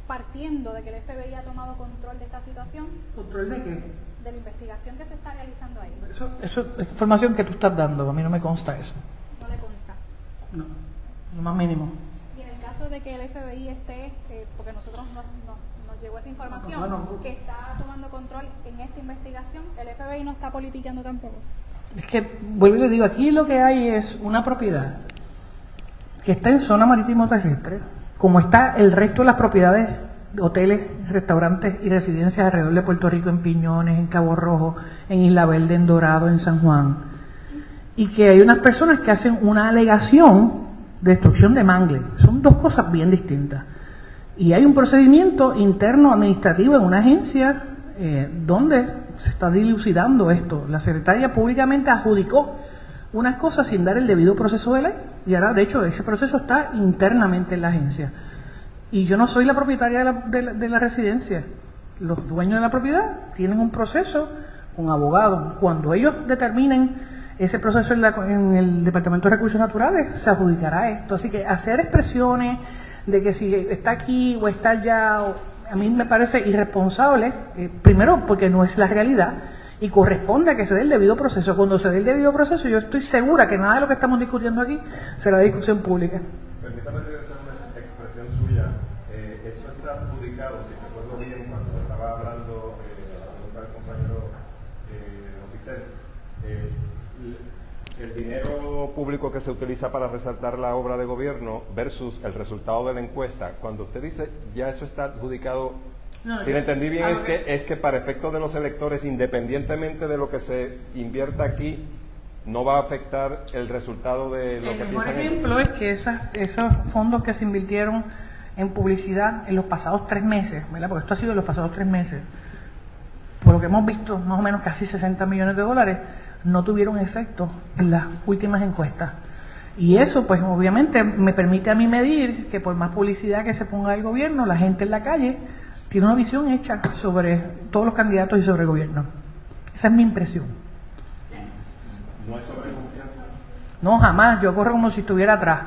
partiendo de que el FBI ha tomado control de esta situación, ¿Control de qué? de la investigación que se está realizando ahí. Eso, eso es información que tú estás dando, a mí no me consta eso. No le consta. No, lo más mínimo. Y en el caso de que el FBI esté, eh, porque nosotros nos, nos- nos llegó esa información, que está tomando control en esta investigación, el FBI no está politiqueando tampoco. Es que, vuelvo y le digo, aquí lo que hay es una propiedad que está en zona marítimo terrestre, como está el resto de las propiedades, hoteles, restaurantes y residencias alrededor de Puerto Rico, en Piñones, en Cabo Rojo, en Isla Verde, en Dorado, en San Juan. Y que hay unas personas que hacen una alegación de destrucción de mangle. Son dos cosas bien distintas. Y hay un procedimiento interno administrativo en una agencia eh, donde se está dilucidando esto. La secretaria públicamente adjudicó unas cosas sin dar el debido proceso de ley. Y ahora, de hecho, ese proceso está internamente en la agencia. Y yo no soy la propietaria de la, de la- de la residencia. Los dueños de la propiedad tienen un proceso con abogados. Cuando ellos determinen ese proceso en, el Departamento de Recursos Naturales, se adjudicará esto. Así que hacer expresiones de que si está aquí o está allá, a mí me parece irresponsable, eh, primero porque no es la realidad y corresponde a que se dé el debido proceso. Cuando se dé el debido proceso, yo estoy segura que nada de lo que estamos discutiendo aquí será discusión pública. Permítame regresar a una expresión suya. Eh, eso está adjudicado, si recuerdo bien, cuando estaba hablando Eh, el público que se utiliza para resaltar la obra de gobierno versus el resultado de la encuesta, cuando usted dice ya eso está adjudicado, No, si le entendí bien, a es que, es que para efectos de los electores, independientemente de lo que se invierta aquí, no va a afectar el resultado de lo El que mejor piensan ejemplo es que esas, esos fondos que se invirtieron en publicidad en los pasados tres meses, ¿verdad? porque esto ha sido en los pasados tres meses, por lo que hemos visto, más o menos casi 60 millones de dólares, no tuvieron efecto en las últimas encuestas. Y eso, pues obviamente, me permite a mí medir que por más publicidad que se ponga el gobierno, la gente en la calle tiene una visión hecha sobre todos los candidatos y sobre el gobierno. Esa es mi impresión. No es sobre confianza. No, jamás. Yo corro como si estuviera atrás.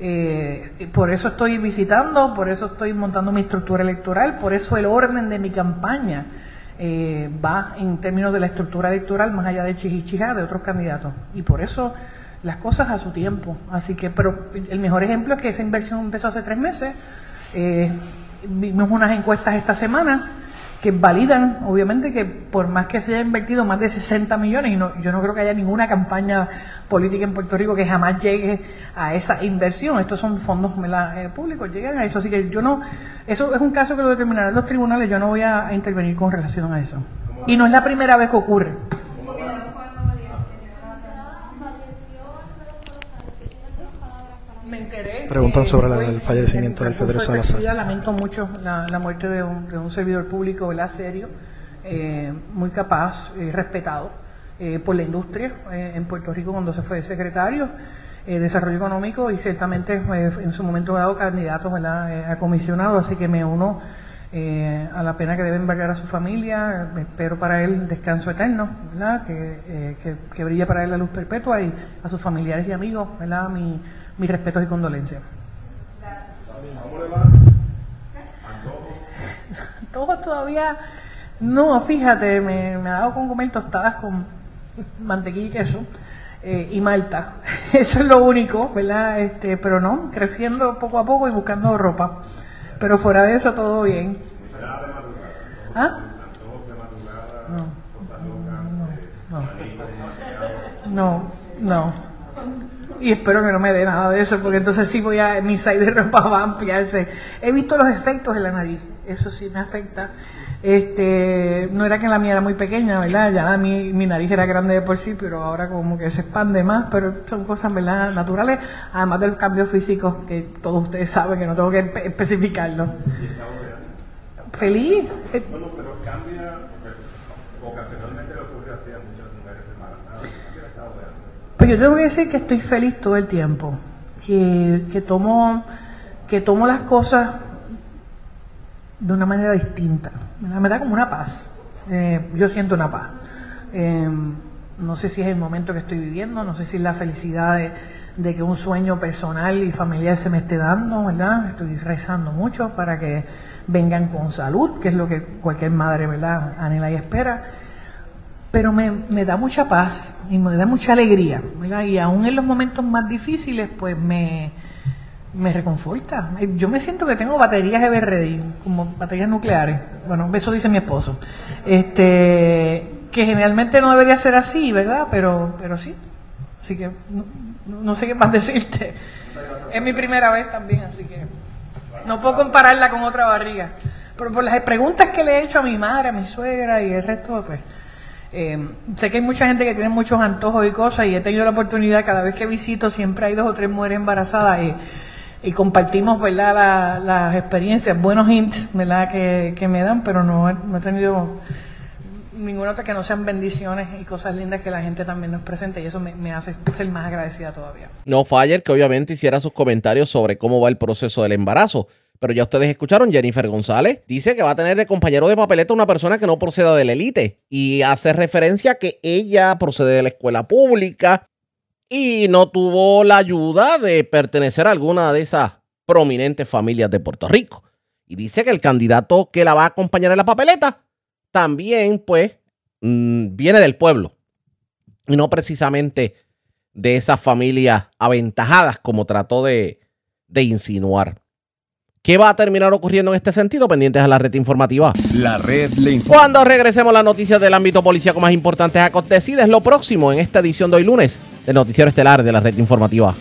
Eh, por eso estoy visitando, por eso estoy montando mi estructura electoral, por eso el orden de mi campaña eh, va en términos de la estructura electoral más allá de chichichija de otros candidatos. Y por eso las cosas a su tiempo. Así que, pero el mejor ejemplo es que esa inversión empezó hace tres meses. Eh, vimos unas encuestas esta semana que validan, obviamente, que por más que se haya invertido más de 60 millones, y no, yo no creo que haya ninguna campaña política en Puerto Rico que jamás llegue a esa inversión. Estos son fondos eh, públicos, llegan a eso. Así que yo no, eso es un caso que lo determinarán los tribunales, yo no voy a intervenir con relación a eso. Y no es la primera vez que ocurre. Me enteré. Preguntan sobre la- el fallecimiento en del de Salazar. actividad, Lamento mucho la, la muerte de un, de un servidor público, ¿verdad? Serio, eh, muy capaz, eh, respetado eh, por la industria eh, en Puerto Rico cuando se fue secretario eh, de Desarrollo Económico y ciertamente eh, en su momento dado candidato ¿verdad? Eh, a comisionado, así que me uno eh, a la pena que debe embargar a su familia, espero para él descanso eterno, ¿verdad? Que, eh, que, que brille para él la luz perpetua y a sus familiares y amigos, ¿verdad? Mi, mis respetos y condolencias. ¿Cómo le va? Todo todavía, no, fíjate, me, me ha dado con comer tostadas con mantequilla y queso eh, y malta. Eso es lo único, ¿verdad? Este, pero no, creciendo poco a poco y buscando ropa. Pero fuera de eso todo bien. ¿Ah? No, no, no, no. Y espero que no me dé nada de eso, porque entonces sí voy a, mi size de ropa va a ampliarse. He visto los efectos en la nariz, eso sí me afecta. Este, no era que la mía era muy pequeña, ¿verdad? Ya mi, mi nariz era grande de por sí, pero ahora como que se expande más, pero son cosas, ¿verdad? Naturales, además del cambio físico, que todos ustedes saben que no tengo que espe- especificarlo. Feliz. Eh, No, no, pero cambia, porque ocasionalmente le ocurre así a muchas mujeres embarazadas. Cambia el estado de ánimo. Pues yo tengo que decir que estoy feliz todo el tiempo, que, que tomo que tomo las cosas de una manera distinta. Me da, como una paz. Eh, yo siento una paz. Eh, no sé si es el momento que estoy viviendo, no sé si es la felicidad de, de que un sueño personal y familiar se me esté dando, ¿verdad? Estoy rezando mucho para que vengan con salud, que es lo que cualquier madre, ¿verdad?, anhela y espera pero me, me da mucha paz y me da mucha alegría, ¿verdad? Y aún en los momentos más difíciles, pues me, me reconforta. Yo me siento que tengo baterías Ready, como baterías nucleares. Bueno, eso dice mi esposo. Este, que generalmente no debería ser así, ¿verdad? Pero, pero sí. Así que no, no sé qué más decirte. Es mi primera vez también, así que no puedo compararla con otra barriga. Pero por las preguntas que le he hecho a mi madre, a mi suegra y el resto, pues eh, sé que hay mucha gente que tiene muchos antojos y cosas y he tenido la oportunidad, cada vez que visito, siempre hay dos o tres mujeres embarazadas y, compartimos ¿verdad? La- las experiencias, buenos hints. Que, me dan, pero no, he- tenido ninguna otra que no sean bendiciones y cosas lindas que la gente también nos presenta y eso me, hace ser más agradecida todavía. No Fayer, que obviamente hiciera sus comentarios sobre cómo va el proceso del embarazo. Pero ya ustedes escucharon, Jennifer González dice que va a tener de compañero de papeleta una persona que no proceda de la élite. Y hace referencia a que ella procede de la escuela pública y no tuvo la ayuda de pertenecer a alguna de esas prominentes familias de Puerto Rico. Y dice que el candidato que la va a acompañar en la papeleta también, pues, mm, viene del pueblo. Y no precisamente de esas familias aventajadas como trató de, de insinuar. ¿Qué va a terminar ocurriendo en este sentido? Pendientes a la red informativa. La red le informa. Cuando regresemos las noticias del ámbito policíaco más importantes acontecidas, lo próximo en esta edición de hoy lunes del Noticiero Estelar de la red informativa.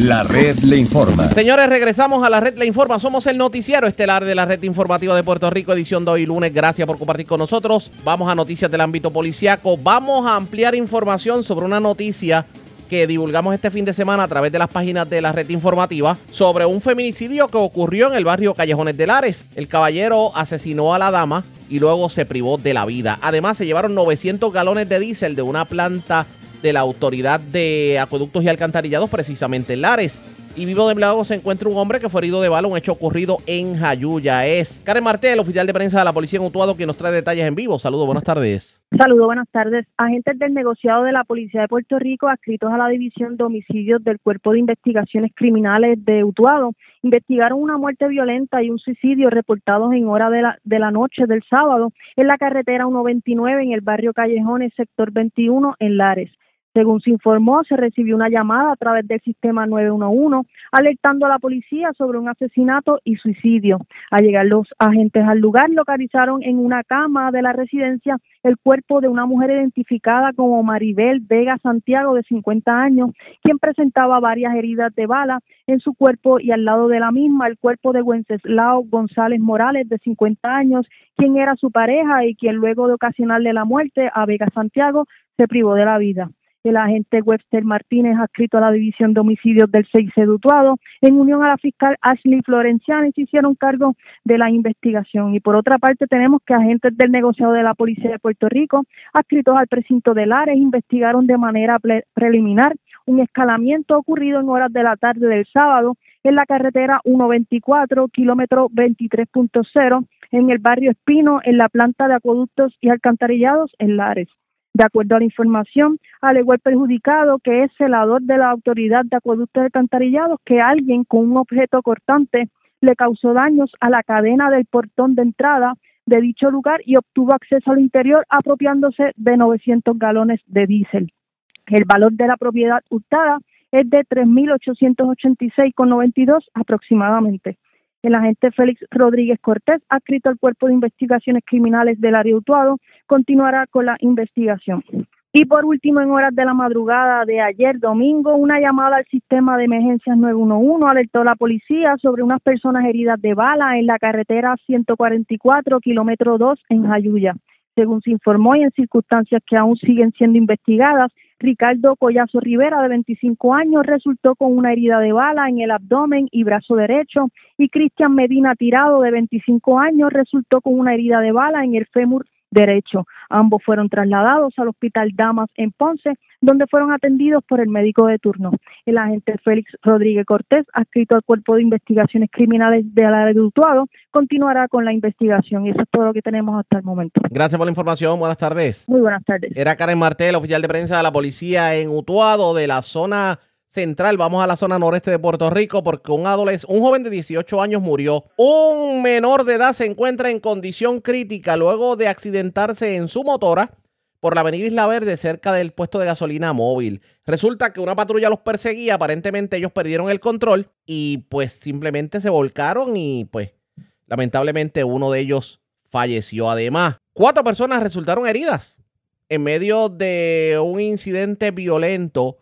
La red le informa. Señores, regresamos a la red Le Informa. Somos el noticiero estelar de la red informativa de Puerto Rico, edición de hoy lunes. Gracias por compartir con nosotros. Vamos a noticias del ámbito policiaco. Vamos a ampliar información sobre una noticia que divulgamos este fin de semana a través de las páginas de la red informativa sobre un feminicidio que ocurrió en el barrio Callejones de Lares. El caballero asesinó a la dama y luego se privó de la vida. Además, se llevaron 900 galones de diésel de una planta de la Autoridad de Acueductos y Alcantarillados, precisamente en Lares. Y vivo de Blago se encuentra un hombre que fue herido de bala, un hecho ocurrido en Jayuya. Es Karen Martel, oficial de prensa de la Policía en Utuado, quien nos trae detalles en vivo. Saludos, buenas tardes. Saludos, buenas tardes. Agentes del negociado de la Policía de Puerto Rico, adscritos a la División de Homicidios del Cuerpo de Investigaciones Criminales de Utuado, investigaron una muerte violenta y un suicidio reportados en hora de la, de la noche del sábado en la carretera 129 en el barrio Callejones, sector 21, en Lares. Según se informó, se recibió una llamada a través del sistema 911 alertando a la policía sobre un asesinato y suicidio. Al llegar los agentes al lugar, localizaron en una cama de la residencia el cuerpo de una mujer identificada como Maribel Vega Santiago, de 50 años, quien presentaba varias heridas de bala en su cuerpo y al lado de la misma el cuerpo de Wenceslao González Morales, de 50 años, quien era su pareja y quien luego de ocasionarle la muerte a Vega Santiago se privó de la vida el agente Webster Martínez, adscrito a la División de Homicidios del 6 Sedutuado, en unión a la fiscal Ashley Florenciani, se hicieron cargo de la investigación. Y por otra parte, tenemos que agentes del negociado de la Policía de Puerto Rico, adscritos al precinto de Lares, investigaron de manera preliminar un escalamiento ocurrido en horas de la tarde del sábado en la carretera 124, kilómetro 23.0, en el barrio Espino, en la planta de acueductos y alcantarillados en Lares. De acuerdo a la información, alegó el perjudicado que es celador de la autoridad de acueductos alcantarillados que alguien con un objeto cortante le causó daños a la cadena del portón de entrada de dicho lugar y obtuvo acceso al interior apropiándose de 900 galones de diésel. El valor de la propiedad hurtada es de 3.886,92 aproximadamente. El agente Félix Rodríguez Cortés, adscrito al Cuerpo de Investigaciones Criminales del área Utuado, continuará con la investigación. Y por último, en horas de la madrugada de ayer domingo, una llamada al sistema de emergencias 911 alertó a la policía sobre unas personas heridas de bala en la carretera 144, kilómetro 2, en Jayuya. Según se informó y en circunstancias que aún siguen siendo investigadas, Ricardo Collazo Rivera, de 25 años, resultó con una herida de bala en el abdomen y brazo derecho, y Cristian Medina Tirado, de 25 años, resultó con una herida de bala en el fémur derecho. Ambos fueron trasladados al Hospital Damas en Ponce, donde fueron atendidos por el médico de turno. El agente Félix Rodríguez Cortés, adscrito al Cuerpo de Investigaciones Criminales de la de Utuado, continuará con la investigación. Y eso es todo lo que tenemos hasta el momento. Gracias por la información. Buenas tardes. Muy buenas tardes. Era Karen Martel, oficial de prensa de la policía en Utuado, de la zona central, vamos a la zona noreste de Puerto Rico porque un adolescente, un joven de 18 años murió. Un menor de edad se encuentra en condición crítica luego de accidentarse en su motora por la avenida Isla Verde cerca del puesto de gasolina móvil. Resulta que una patrulla los perseguía, aparentemente ellos perdieron el control y pues simplemente se volcaron y pues lamentablemente uno de ellos falleció. Además, cuatro personas resultaron heridas en medio de un incidente violento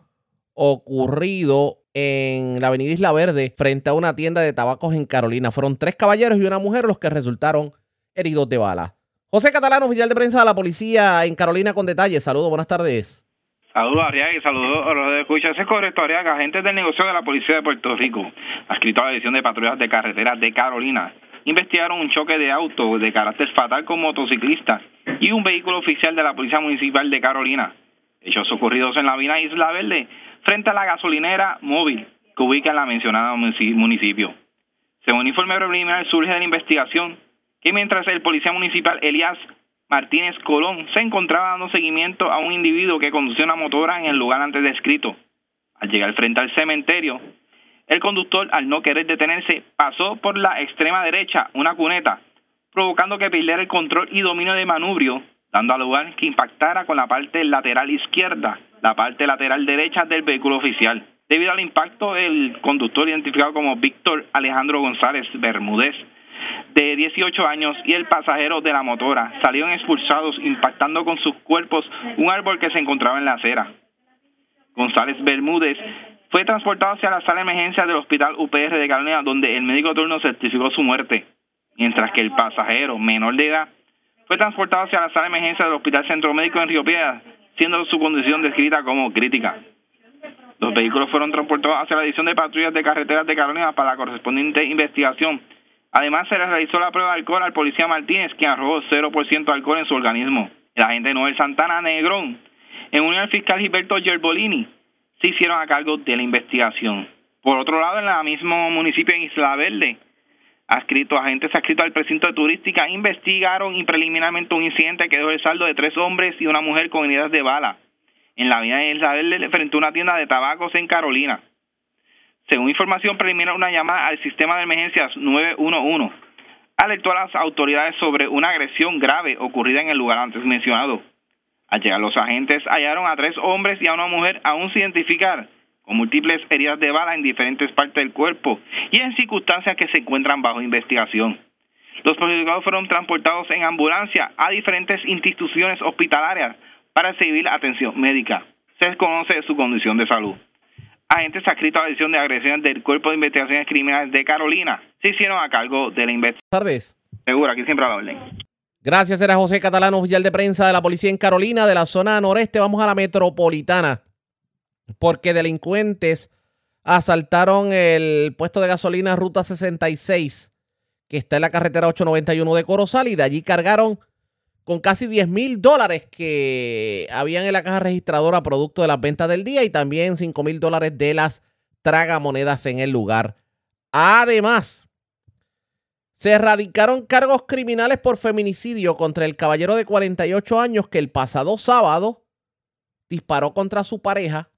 ocurrido en la avenida Isla Verde frente a una tienda de tabacos en Carolina. Fueron tres caballeros y una mujer los que resultaron heridos de bala. José Catalán, oficial de prensa de la policía en Carolina con detalles. Saludos, buenas tardes. Saludos, Ariaga, y saludos a los de escucha. es correcto, Ariaga. Agentes del negocio de la Policía de Puerto Rico, adscrito a la División de Patrullas de Carreteras de Carolina, investigaron un choque de auto de carácter fatal con motociclistas y un vehículo oficial de la Policía Municipal de Carolina. Hechos ocurridos en la Vina Isla Verde frente a la gasolinera móvil que ubica en la mencionada municipio. Según informe preliminar, surge de la investigación que mientras el policía municipal Elías Martínez Colón se encontraba dando seguimiento a un individuo que conducía una motora en el lugar antes descrito. Al llegar frente al cementerio, el conductor, al no querer detenerse, pasó por la extrema derecha una cuneta, provocando que perdiera el control y dominio de manubrio, dando lugar que impactara con la parte lateral izquierda, la parte lateral derecha del vehículo oficial. Debido al impacto, el conductor identificado como Víctor Alejandro González Bermúdez, de 18 años, y el pasajero de la motora salieron expulsados impactando con sus cuerpos un árbol que se encontraba en la acera. González Bermúdez fue transportado hacia la sala de emergencia del Hospital UPR de Carolina, donde el médico turno certificó su muerte, mientras que el pasajero menor de edad fue transportado hacia la sala de emergencia del Hospital Centro Médico en Río Piedras, siendo su condición descrita como crítica. Los vehículos fueron transportados hacia la División de Patrullas de Carreteras de Carolina para la correspondiente investigación. Además, se le realizó la prueba de alcohol al policía Martínez, quien arrojó 0% de alcohol en su organismo. El agente Noel Santana Negrón, en unión al fiscal Gilberto Gerbolini, se hicieron a cargo de la investigación. Por otro lado, en el mismo municipio de Isla Verde, adscritos, agentes adscritos al precinto de turística investigaron y preliminarmente un incidente que dejó el saldo de tres hombres y una mujer con heridas de bala en la avenida de Isla Verde frente a una tienda de tabacos en Carolina. Según información preliminar, una llamada al sistema de emergencias 911 alertó a las autoridades sobre una agresión grave ocurrida en el lugar antes mencionado. Al llegar los agentes hallaron a tres hombres y a una mujer aún sin identificar, con múltiples heridas de bala en diferentes partes del cuerpo y en circunstancias que se encuentran bajo investigación. Los perjudicados fueron transportados en ambulancia a diferentes instituciones hospitalarias para recibir atención médica. Se desconoce su condición de salud. Agentes adscritos a la edición de agresiones del Cuerpo de Investigaciones Criminales de Carolina se hicieron a cargo de la investigación. Tardes. Seguro, aquí siempre a la orden. Gracias, era José Catalán, oficial de prensa de la policía en Carolina, de la zona noreste. Vamos a la metropolitana, porque delincuentes asaltaron el puesto de gasolina Ruta 66, que está en la carretera 891 de Corozal, y de allí cargaron con casi 10 mil dólares que habían en la caja registradora producto de las ventas del día y también 5 mil dólares de las tragamonedas en el lugar. Además, se erradicaron cargos criminales por feminicidio contra el caballero de 48 años que el pasado sábado disparó contra su pareja.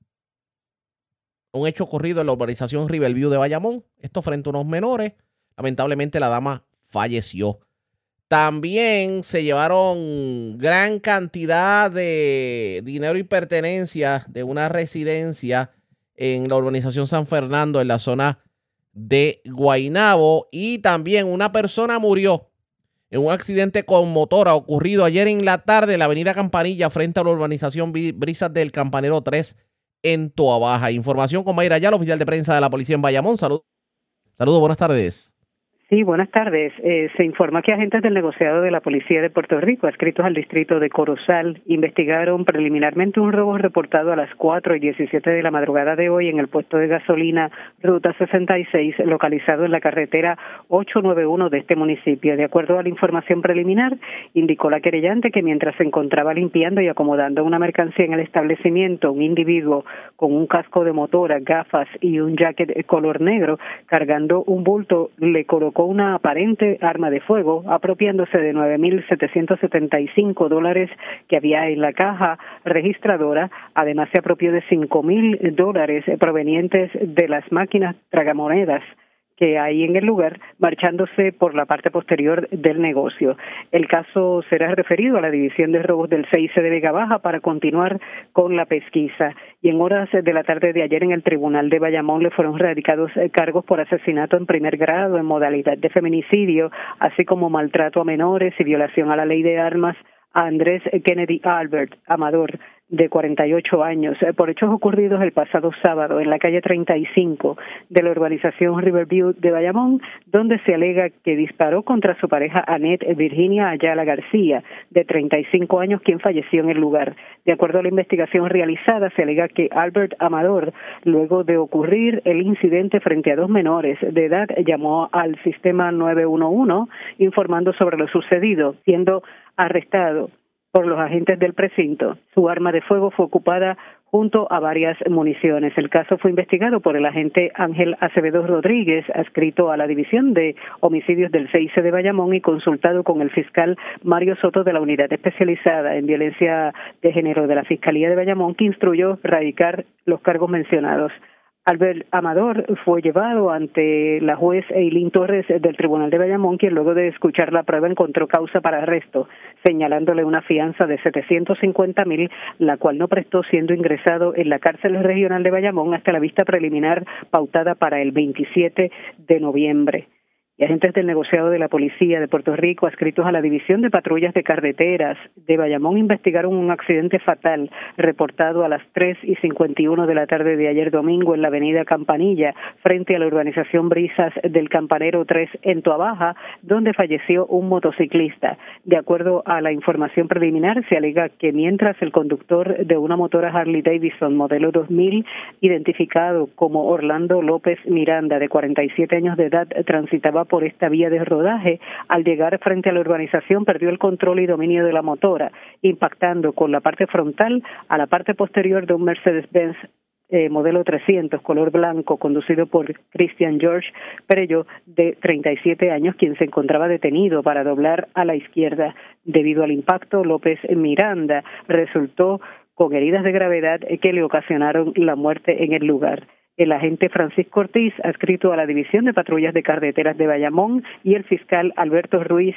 Un hecho ocurrido en la urbanización Riverview de Bayamón. Esto frente a unos menores. Lamentablemente la dama falleció. También se llevaron gran cantidad de dinero y pertenencias de una residencia en la urbanización San Fernando, en la zona de Guainabo y también una persona murió en un accidente con motora ocurrido ayer en la tarde en la avenida Campanilla frente a la urbanización Brisas del Campanero 3 en Toabaja. Información con Mayra Ayala, oficial de prensa de la policía en Bayamón. Saludos, saludos buenas tardes. Sí, buenas tardes. Eh, se informa que agentes del negociado de la Policía de Puerto Rico, adscritos al distrito de Corozal, investigaron preliminarmente un robo reportado a las 4 y 17 de la madrugada de hoy en el puesto de gasolina Ruta 66, localizado en la carretera 891 de este municipio. De acuerdo a la información preliminar, indicó la querellante que mientras se encontraba limpiando y acomodando una mercancía en el establecimiento, un individuo con un casco de motora, gafas y un jacket color negro, cargando un bulto, le colocó una aparente arma de fuego, apropiándose de 9.775 dólares que había en la caja registradora. Además, se apropió de 5.000 dólares provenientes de las máquinas tragamonedas que hay en el lugar, marchándose por la parte posterior del negocio. El caso será referido a la División de Robos del CIC de Vega Baja para continuar con la pesquisa. Y en horas de la tarde de ayer en el Tribunal de Bayamón le fueron radicados eh, cargos por asesinato en primer grado en modalidad de feminicidio, así como maltrato a menores y violación a la ley de armas a Andrés Kennedy Albert Amador, de 48 años, eh, por hechos ocurridos el pasado sábado en la calle 35 de la urbanización Riverview de Bayamón, donde se alega que disparó contra su pareja Annette Virginia Ayala García, de 35 años, quien falleció en el lugar. De acuerdo a la investigación realizada, se alega que Albert Amador, luego de ocurrir el incidente frente a dos menores de edad, llamó al sistema 911 informando sobre lo sucedido, siendo arrestado por los agentes del precinto. Su arma de fuego fue ocupada junto a varias municiones. El caso fue investigado por el agente Ángel Acevedo Rodríguez, adscrito a la División de Homicidios del CIC de Bayamón y consultado con el fiscal Mario Soto de la Unidad Especializada en Violencia de Género de la Fiscalía de Bayamón, que instruyó radicar los cargos mencionados Albert Amador fue llevado ante la juez Eileen Torres del Tribunal de Bayamón, quien luego de escuchar la prueba encontró causa para arresto, señalándole una fianza de 750 mil, la cual no prestó siendo ingresado en la cárcel regional de Bayamón hasta la vista preliminar pautada para el 27 de noviembre agentes del negociado de la Policía de Puerto Rico adscritos a la División de Patrullas de Carreteras de Bayamón investigaron un accidente fatal reportado a las 3 y 51 de la tarde de ayer domingo en la avenida Campanilla, frente a la urbanización Brisas del Campanero 3 en Tuabaja, donde falleció un motociclista. De acuerdo a la información preliminar, se alega que mientras el conductor de una motora Harley Davidson modelo 2000, identificado como Orlando López Miranda, de 47 años de edad, transitaba por esta vía de rodaje. Al llegar frente a la urbanización perdió el control y dominio de la motora, impactando con la parte frontal a la parte posterior de un Mercedes-Benz eh, modelo 300 color blanco conducido por Christian George Perello de 37 años quien se encontraba detenido para doblar a la izquierda debido al impacto López Miranda resultó con heridas de gravedad que le ocasionaron la muerte en el lugar el agente Francisco Ortiz, adscrito a la División de Patrullas de Carreteras de Bayamón, y el fiscal Alberto Ruiz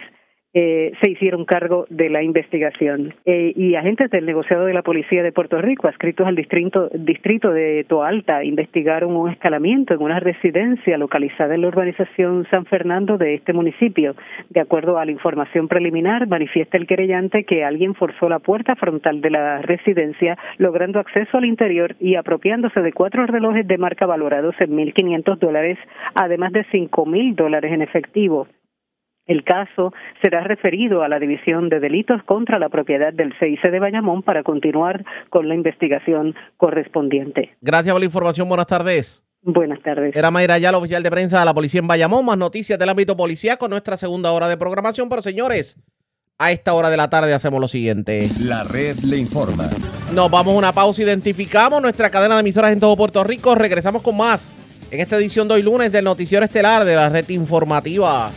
eh, se hicieron cargo de la investigación. Eh, y agentes del negociado de la Policía de Puerto Rico, adscritos al distrito, distrito de Toalta, investigaron un escalamiento en una residencia localizada en la urbanización San Fernando de este municipio. De acuerdo a la información preliminar, manifiesta el querellante que alguien forzó la puerta frontal de la residencia, logrando acceso al interior y apropiándose de cuatro relojes de marca valorados en 1.500 dólares, además de 5.000 dólares en efectivo. El caso será referido a la División de Delitos contra la Propiedad del CIC de Bayamón para continuar con la investigación correspondiente. Gracias por la información. Buenas tardes. Buenas tardes. Era Mayra Yala, oficial de prensa de la policía en Bayamón. Más noticias del ámbito policía con nuestra segunda hora de programación. Pero señores, a esta hora de la tarde hacemos lo siguiente. La red le informa. Nos vamos a una pausa, identificamos nuestra cadena de emisoras en todo Puerto Rico. Regresamos con más en esta edición de hoy lunes del Noticiero Estelar de la red informativa.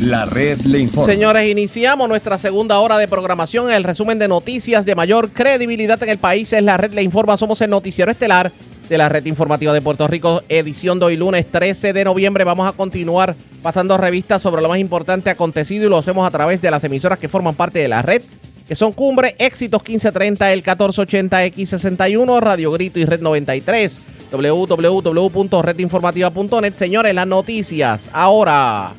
La red le informa. Señores, iniciamos nuestra segunda hora de programación. El resumen de noticias de mayor credibilidad en el país es la red le informa. Somos el noticiero estelar de la red informativa de Puerto Rico, edición de hoy lunes 13 de noviembre. Vamos a continuar pasando revistas sobre lo más importante acontecido y lo hacemos a través de las emisoras que forman parte de la red, que son Cumbre, Éxitos 1530, el 1480, X61, Radio Grito y Red 93 www.redinformativa.net. Señores, las noticias ahora.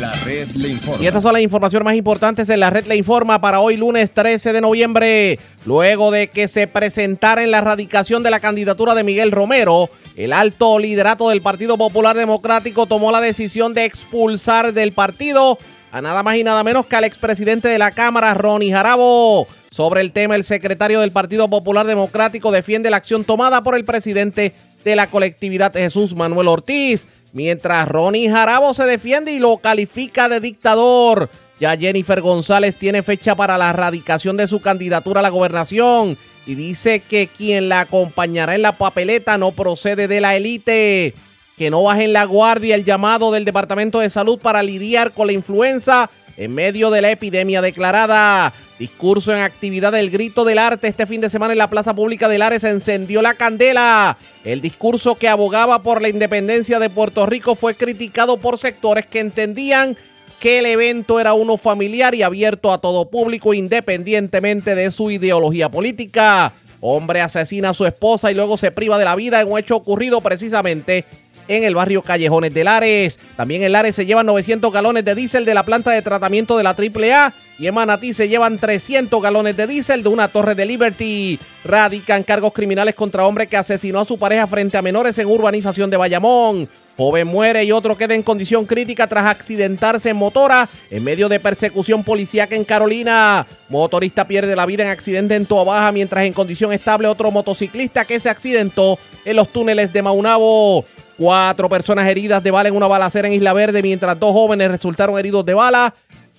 La red le informa. Y estas son las informaciones más importantes en la red le informa para hoy lunes 13 de noviembre. Luego de que se presentara en la erradicación de la candidatura de Miguel Romero, el alto liderato del Partido Popular Democrático tomó la decisión de expulsar del partido a nada más y nada menos que al expresidente de la Cámara, Ronnie Jarabo. Sobre el tema, el secretario del Partido Popular Democrático defiende la acción tomada por el presidente de la colectividad Jesús Manuel Ortiz, mientras Ronnie Jarabo se defiende y lo califica de dictador. Ya Jennifer González tiene fecha para la erradicación de su candidatura a la gobernación y dice que quien la acompañará en la papeleta no procede de la élite. Que no bajen la guardia el llamado del Departamento de Salud para lidiar con la influenza en medio de la epidemia declarada. Discurso en actividad del Grito del Arte este fin de semana en la Plaza Pública de Lares encendió la candela. El discurso que abogaba por la independencia de Puerto Rico fue criticado por sectores que entendían que el evento era uno familiar y abierto a todo público independientemente de su ideología política. Hombre asesina a su esposa y luego se priva de la vida en un hecho ocurrido precisamente en el barrio Callejones de Lares. También en Lares se llevan 900 galones de diésel de la planta de tratamiento de la AAA y en Manatí se llevan 300 galones de diésel de una torre de Liberty. Radican cargos criminales contra hombre que asesinó a su pareja frente a menores en urbanización de Bayamón. Joven muere y otro queda en condición crítica tras accidentarse en motora en medio de persecución policíaca en Carolina. Motorista pierde la vida en accidente en Toa Baja, mientras en condición estable otro motociclista que se accidentó en los túneles de Maunabo. Cuatro personas heridas de bala en una balacera en Isla Verde, mientras dos jóvenes resultaron heridos de bala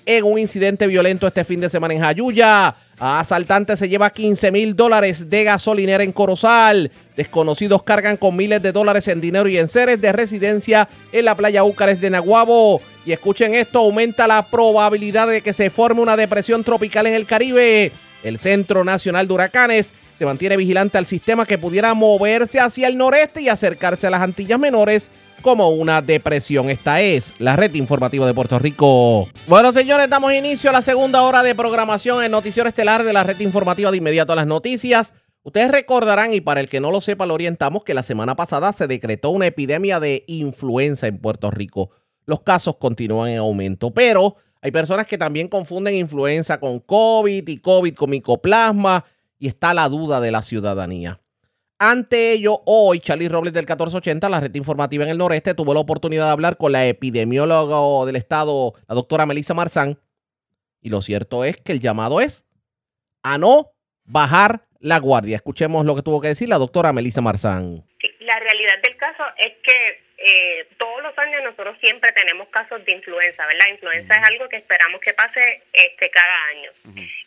en un incidente violento este fin de semana en Jayuya. Asaltante se lleva 15 mil dólares de gasolinera en Corozal. Desconocidos cargan con miles de dólares en dinero y en seres de residencia en la playa Úcares de Naguabo. Y escuchen esto, aumenta la probabilidad de que se forme una depresión tropical en el Caribe. El Centro Nacional de Huracanes se mantiene vigilante al sistema que pudiera moverse hacia el noreste y acercarse a las Antillas Menores como una depresión. Esta es la red informativa de Puerto Rico. Bueno, señores, damos inicio a la segunda hora de programación en Noticiero Estelar de la red informativa de inmediato a las noticias. Ustedes recordarán, y para el que no lo sepa, lo orientamos, que la semana pasada se decretó una epidemia de influenza en Puerto Rico. Los casos continúan en aumento, pero hay personas que también confunden influenza con COVID y COVID con micoplasma y está la duda de la ciudadanía. Ante ello, hoy Charlie Robles del 1480, la red informativa en el noreste, tuvo la oportunidad de hablar con la epidemióloga del estado, la doctora Melissa Marzán. Y lo cierto es que el llamado es a no bajar la guardia. Escuchemos lo que tuvo que decir la doctora Melissa Marzán. La realidad del caso es que eh, todos los años nosotros siempre tenemos casos de influenza, ¿verdad? Influenza es algo que esperamos que pase este cada año.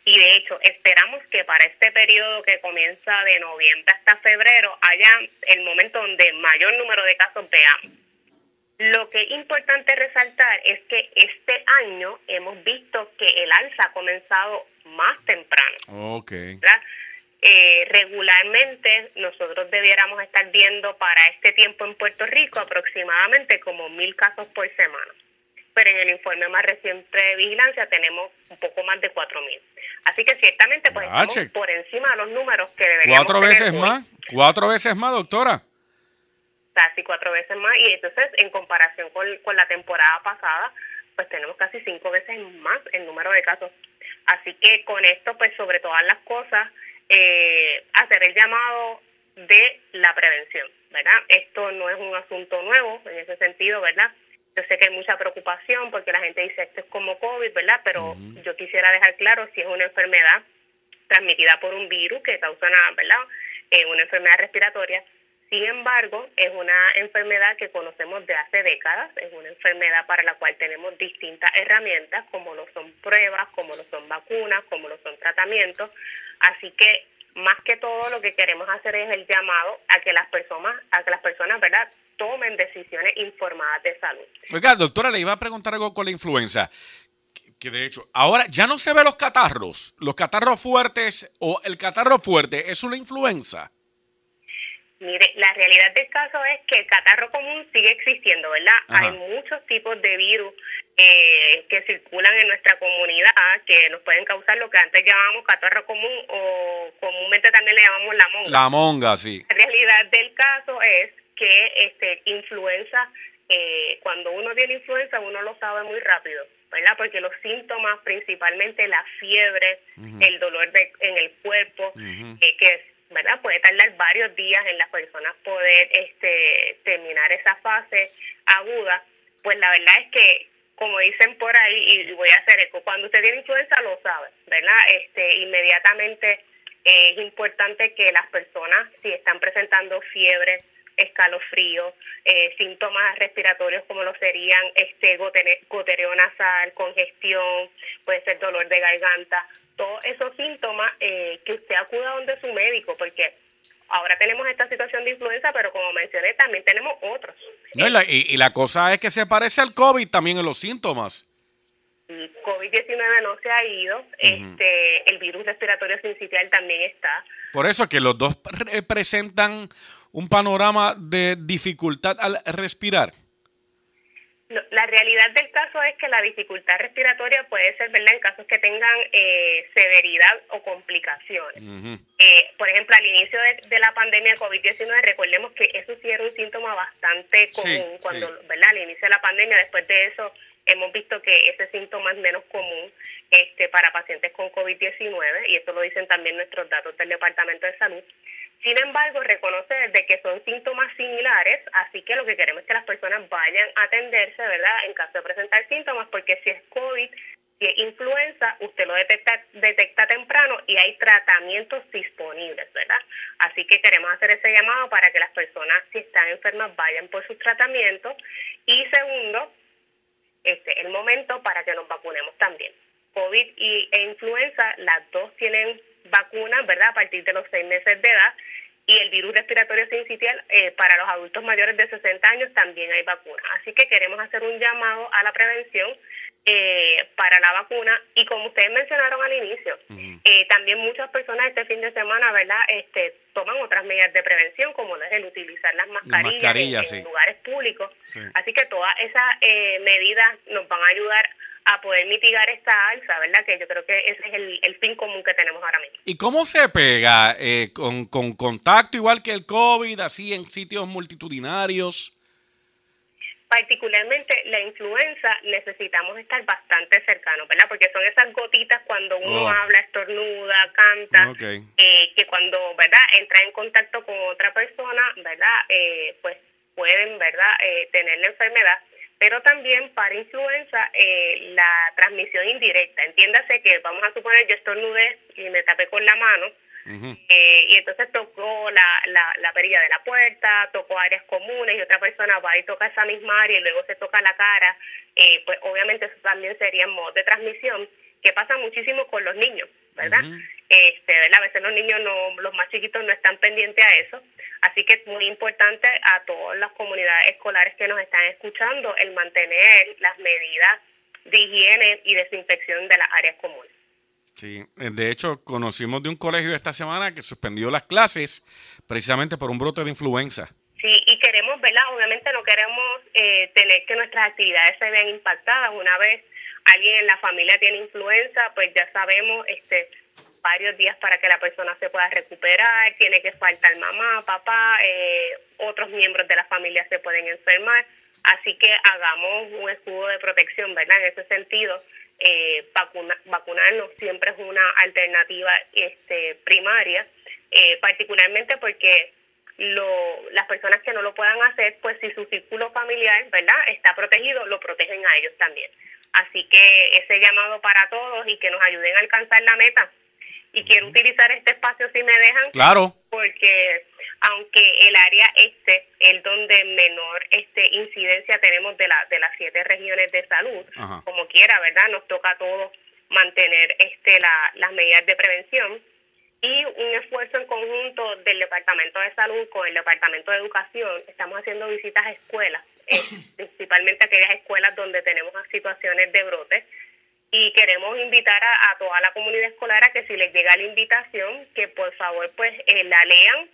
Y de hecho, esperamos que para este periodo que comienza de noviembre hasta febrero haya el momento donde mayor número de casos veamos. Lo que es importante resaltar es que este año hemos visto que el alza ha comenzado más temprano. Ok. ¿verdad? Eh, regularmente nosotros debiéramos estar viendo para este tiempo en Puerto Rico aproximadamente como mil casos por semana. Pero en el informe más reciente de vigilancia tenemos un poco más de cuatro mil. Así que ciertamente pues Ah, estamos che. por encima de los números que deberíamos Cuatro tener veces hoy. más. Cuatro veces más, doctora. casi cuatro veces más y entonces en comparación con, con la temporada pasada pues tenemos casi cinco veces más el número de casos así que con esto pues sobre todas las cosas eh, hacer el llamado de la prevención verdad esto no es un asunto nuevo en ese sentido verdad yo sé que hay mucha preocupación porque la gente dice esto es como COVID, ¿verdad? Pero yo quisiera dejar claro si es una enfermedad transmitida por un virus que causa una, ¿verdad? Eh, una enfermedad respiratoria. Sin embargo, es una enfermedad que conocemos de hace décadas, es una enfermedad para la cual tenemos distintas herramientas, como lo son pruebas, como lo son vacunas, como lo son tratamientos. Así que más que todo lo que queremos hacer es el llamado a que las personas, a que las personas, ¿verdad?, tomen decisiones informadas de salud. Oiga, doctora, le iba a preguntar algo con la influenza. Que- Que de hecho, ahora ya no se ve los catarros. Los catarros fuertes o el catarro fuerte es una influenza. Mire, la realidad del caso es que el catarro común sigue existiendo, ¿verdad? Ajá. Hay muchos tipos de virus eh, que circulan en nuestra comunidad que nos pueden causar lo que antes llamábamos catarro común o comúnmente también le llamamos la monga. La monga, sí. La realidad del caso es que este influenza, eh, cuando uno tiene influenza, uno lo sabe muy rápido, ¿verdad? Porque los síntomas, principalmente la fiebre, el dolor de- en el cuerpo, eh, que ¿verdad? puede tardar varios días en las personas poder este, terminar esa fase aguda, pues la verdad es que, como dicen por ahí, y voy a hacer eco, cuando usted tiene influenza lo sabe, ¿verdad? Este, inmediatamente eh, es importante que las personas, si están presentando fiebre, escalofrío, eh, síntomas respiratorios como lo serían este gotere- gotereo nasal, congestión, puede ser dolor de garganta, todos esos síntomas eh, que usted acuda donde su médico, porque ahora tenemos esta situación de influenza, pero como mencioné, también tenemos otros. No, y, la, y- y la cosa es que se parece al COVID también en los síntomas. Y COVID-19 no se ha ido, este, el virus respiratorio sincitial también está. Por eso que los dos representan un panorama de dificultad al respirar. No, La realidad del caso es que la dificultad respiratoria puede ser, ¿verdad?, en casos que tengan eh, severidad o complicaciones. Eh, por ejemplo, al inicio de, de la pandemia de COVID-19, recordemos que eso sí era un síntoma bastante Sí, común, cuando, sí. ¿verdad?, al inicio de la pandemia, después de eso hemos visto que ese síntoma es menos común este, para pacientes con COVID-19, y eso lo dicen también nuestros datos del Departamento de Salud. Sin embargo, reconocer de que son síntomas similares, así que lo que queremos es que las personas vayan a atenderse, ¿verdad?, en caso de presentar síntomas, porque si es COVID, si es influenza, usted lo detecta, detecta temprano y hay tratamientos disponibles, ¿verdad? Así que queremos hacer ese llamado para que las personas, si están enfermas, vayan por sus tratamientos. Y segundo, este el momento para que nos vacunemos también. COVID y, e influenza, las dos tienen vacunas, ¿verdad? A partir de los seis meses de edad. Y el virus respiratorio sincitial, eh, para los adultos mayores de 60 años también hay vacunas. Así que queremos hacer un llamado a la prevención eh, para la vacuna y como ustedes mencionaron al inicio, eh, también muchas personas este fin de semana, ¿verdad? Este toman otras medidas de prevención como es el utilizar las mascarillas, en, lugares públicos. Sí. Así que todas esas eh, medidas nos van a ayudar a poder mitigar esta alza, ¿verdad? Que yo creo que ese es el, el fin común que tenemos ahora mismo. ¿Y cómo se pega? Eh, con, ¿Con contacto igual que el COVID, así en sitios multitudinarios? particularmente la influenza necesitamos estar bastante cercanos, ¿verdad? Porque son esas gotitas cuando uno Oh. habla, estornuda, canta, eh, que cuando, ¿verdad? Entra en contacto con otra persona, ¿verdad? Eh, pues pueden, ¿verdad? Eh, tener la enfermedad. Pero también para influenza, eh, la transmisión indirecta. Entiéndase que vamos a suponer yo estornudé y me tapé con la mano, eh, y entonces tocó la, la, la perilla de la puerta, tocó áreas comunes y otra persona va y toca esa misma área y luego se toca la cara, eh, pues obviamente eso también sería modo de transmisión, que pasa muchísimo con los niños, ¿verdad? este, ¿verdad? A veces los niños, no, los más chiquitos no están pendientes a eso, así que es muy importante a todas las comunidades escolares que nos están escuchando el mantener las medidas de higiene y desinfección de las áreas comunes. Sí, eh, de hecho, conocimos de un colegio esta semana que suspendió las clases precisamente por un brote de influenza. Sí, y queremos, ¿verdad? Obviamente no queremos eh, tener que nuestras actividades se vean impactadas. Una vez alguien en la familia tiene influenza, pues ya sabemos este varios días para que la persona se pueda recuperar, tiene que faltar mamá, papá, eh, otros miembros de la familia se pueden enfermar, así que hagamos un escudo de protección, ¿verdad? En ese sentido, eh, vacuna- vacunarnos siempre es una alternativa este, primaria, eh, particularmente porque lo, las personas que no lo puedan hacer, pues si su círculo familiar, ¿verdad?, está protegido, lo protegen a ellos también. Así que ese llamado para todos y que nos ayuden a alcanzar la meta. Y quiero utilizar este espacio si me dejan. Claro. Porque aunque el área este es donde menor este incidencia tenemos de, la, de las siete regiones de salud, Ajá. como quiera, ¿verdad? Nos toca a todos mantener este la, las medidas de prevención y un esfuerzo en conjunto del Departamento de Salud con el Departamento de Educación. Estamos haciendo visitas a escuelas, eh, principalmente aquellas escuelas donde tenemos situaciones de brotes. Y queremos invitar a, a toda la comunidad escolar a que si les llega la invitación, que por favor pues eh, la lean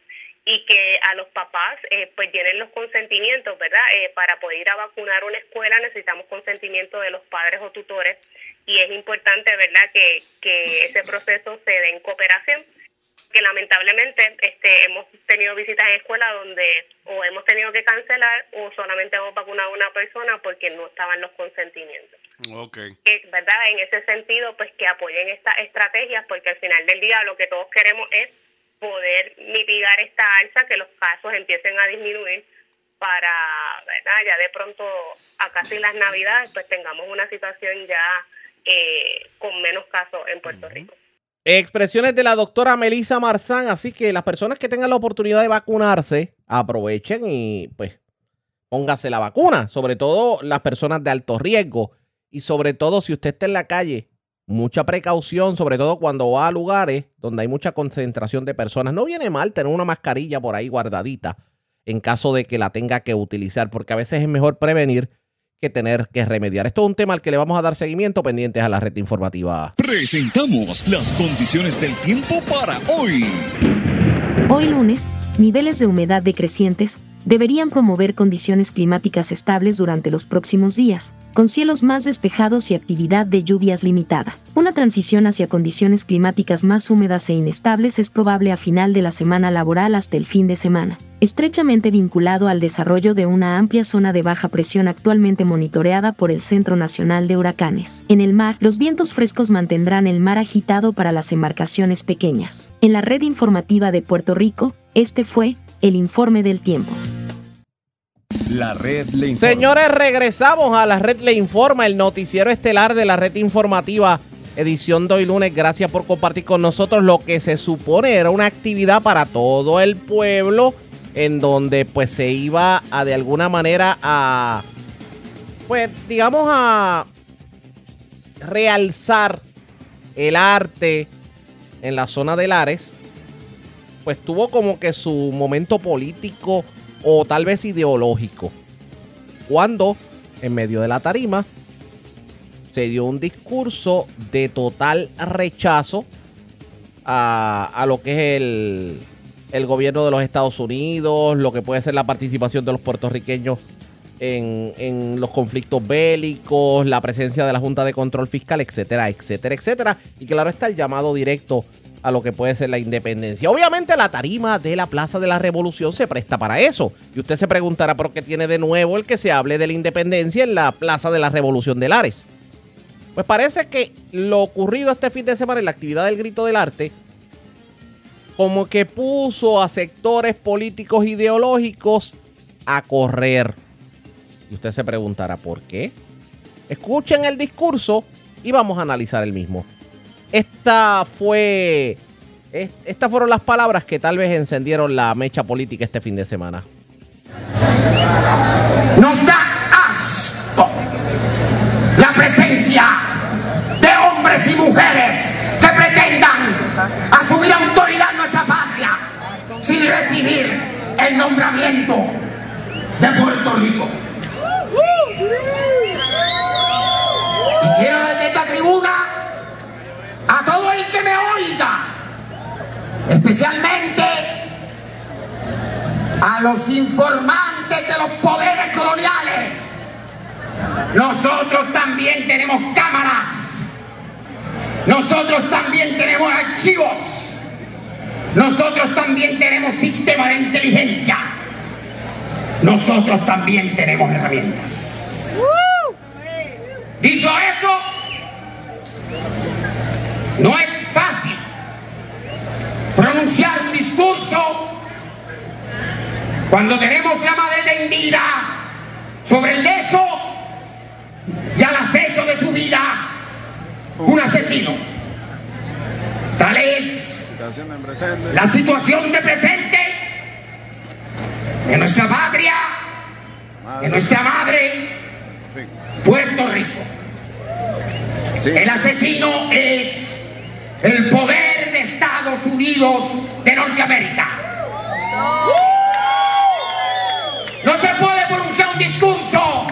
y que a los papás eh, pues llenen los consentimientos, ¿verdad? Eh, para poder ir a vacunar una escuela necesitamos consentimiento de los padres o tutores y es importante, ¿verdad?, que, que ese proceso se dé en cooperación que lamentablemente este hemos tenido visitas en escuelas donde o hemos tenido que cancelar o solamente hemos vacunado a una persona porque no estaban los consentimientos. Ok. Que, ¿Verdad? En ese sentido, pues que apoyen estas estrategias porque al final del día lo que todos queremos es poder mitigar esta alza, que los casos empiecen a disminuir para, ¿verdad? Ya de pronto a casi las navidades pues tengamos una situación ya eh, con menos casos en Puerto Rico. Expresiones de la doctora Melissa Marzán, así que las personas que tengan la oportunidad de vacunarse, aprovechen y pues póngase la vacuna, sobre todo las personas de alto riesgo y sobre todo si usted está en la calle, mucha precaución, sobre todo cuando va a lugares donde hay mucha concentración de personas. No viene mal tener una mascarilla por ahí guardadita en caso de que la tenga que utilizar, porque a veces es mejor prevenir que tener que remediar. Esto es un tema al que le vamos a dar seguimiento pendientes a la red informativa. Presentamos las condiciones del tiempo para hoy. Hoy lunes, niveles de humedad decrecientes deberían promover condiciones climáticas estables durante los próximos días, con cielos más despejados y actividad de lluvias limitada. Una transición hacia condiciones climáticas más húmedas e inestables es probable a final de la semana laboral hasta el fin de semana, estrechamente vinculado al desarrollo de una amplia zona de baja presión actualmente monitoreada por el Centro Nacional de Huracanes. En el mar, los vientos frescos mantendrán el mar agitado para las embarcaciones pequeñas. En la red informativa de Puerto Rico, este fue el informe del tiempo. La red le informa. Señores, regresamos a la red Le Informa, el noticiero estelar de la red informativa, edición de hoy lunes. Gracias por compartir con nosotros lo que se supone era una actividad para todo el pueblo, en donde pues se iba a de alguna manera a, pues digamos a realzar el arte en la zona de Lares, pues tuvo como que su momento político o tal vez ideológico. Cuando en medio de la tarima se dio un discurso de total rechazo a, a lo que es el, el gobierno de los Estados Unidos, lo que puede ser la participación de los puertorriqueños en, los conflictos bélicos, la presencia de la Junta de Control Fiscal, etcétera, etcétera, etcétera. Y claro está el llamado directo a lo que puede ser la independencia. Obviamente la tarima de la Plaza de la Revolución se presta para eso. Y usted se preguntará por qué tiene de nuevo el que se hable de la independencia en la Plaza de la Revolución de Lares. Pues parece que lo ocurrido este fin de semana en la actividad del Grito del Arte como que puso a sectores políticos ideológicos a correr. Y usted se preguntará por qué. Escuchen el discurso y vamos a analizar el mismo. Esta fue. Estas fueron las palabras que tal vez encendieron la mecha política este fin de semana. Nos da asco la presencia de hombres y mujeres que pretendan asumir autoridad en nuestra patria sin recibir el nombramiento de Puerto Rico. Y quiero desde esta tribuna a todo el que me oiga, especialmente a los informantes de los poderes coloniales. Nosotros también tenemos cámaras. Nosotros también tenemos archivos. Nosotros también tenemos sistema de inteligencia. Nosotros también tenemos herramientas. Dicho eso, no es fácil pronunciar un discurso cuando tenemos la madre tendida sobre el lecho y al acecho de su vida un asesino. Tal es la situación de presente de nuestra patria, de nuestra madre, Puerto Rico. El asesino es el poder de Estados Unidos de Norteamérica. No se puede pronunciar un discurso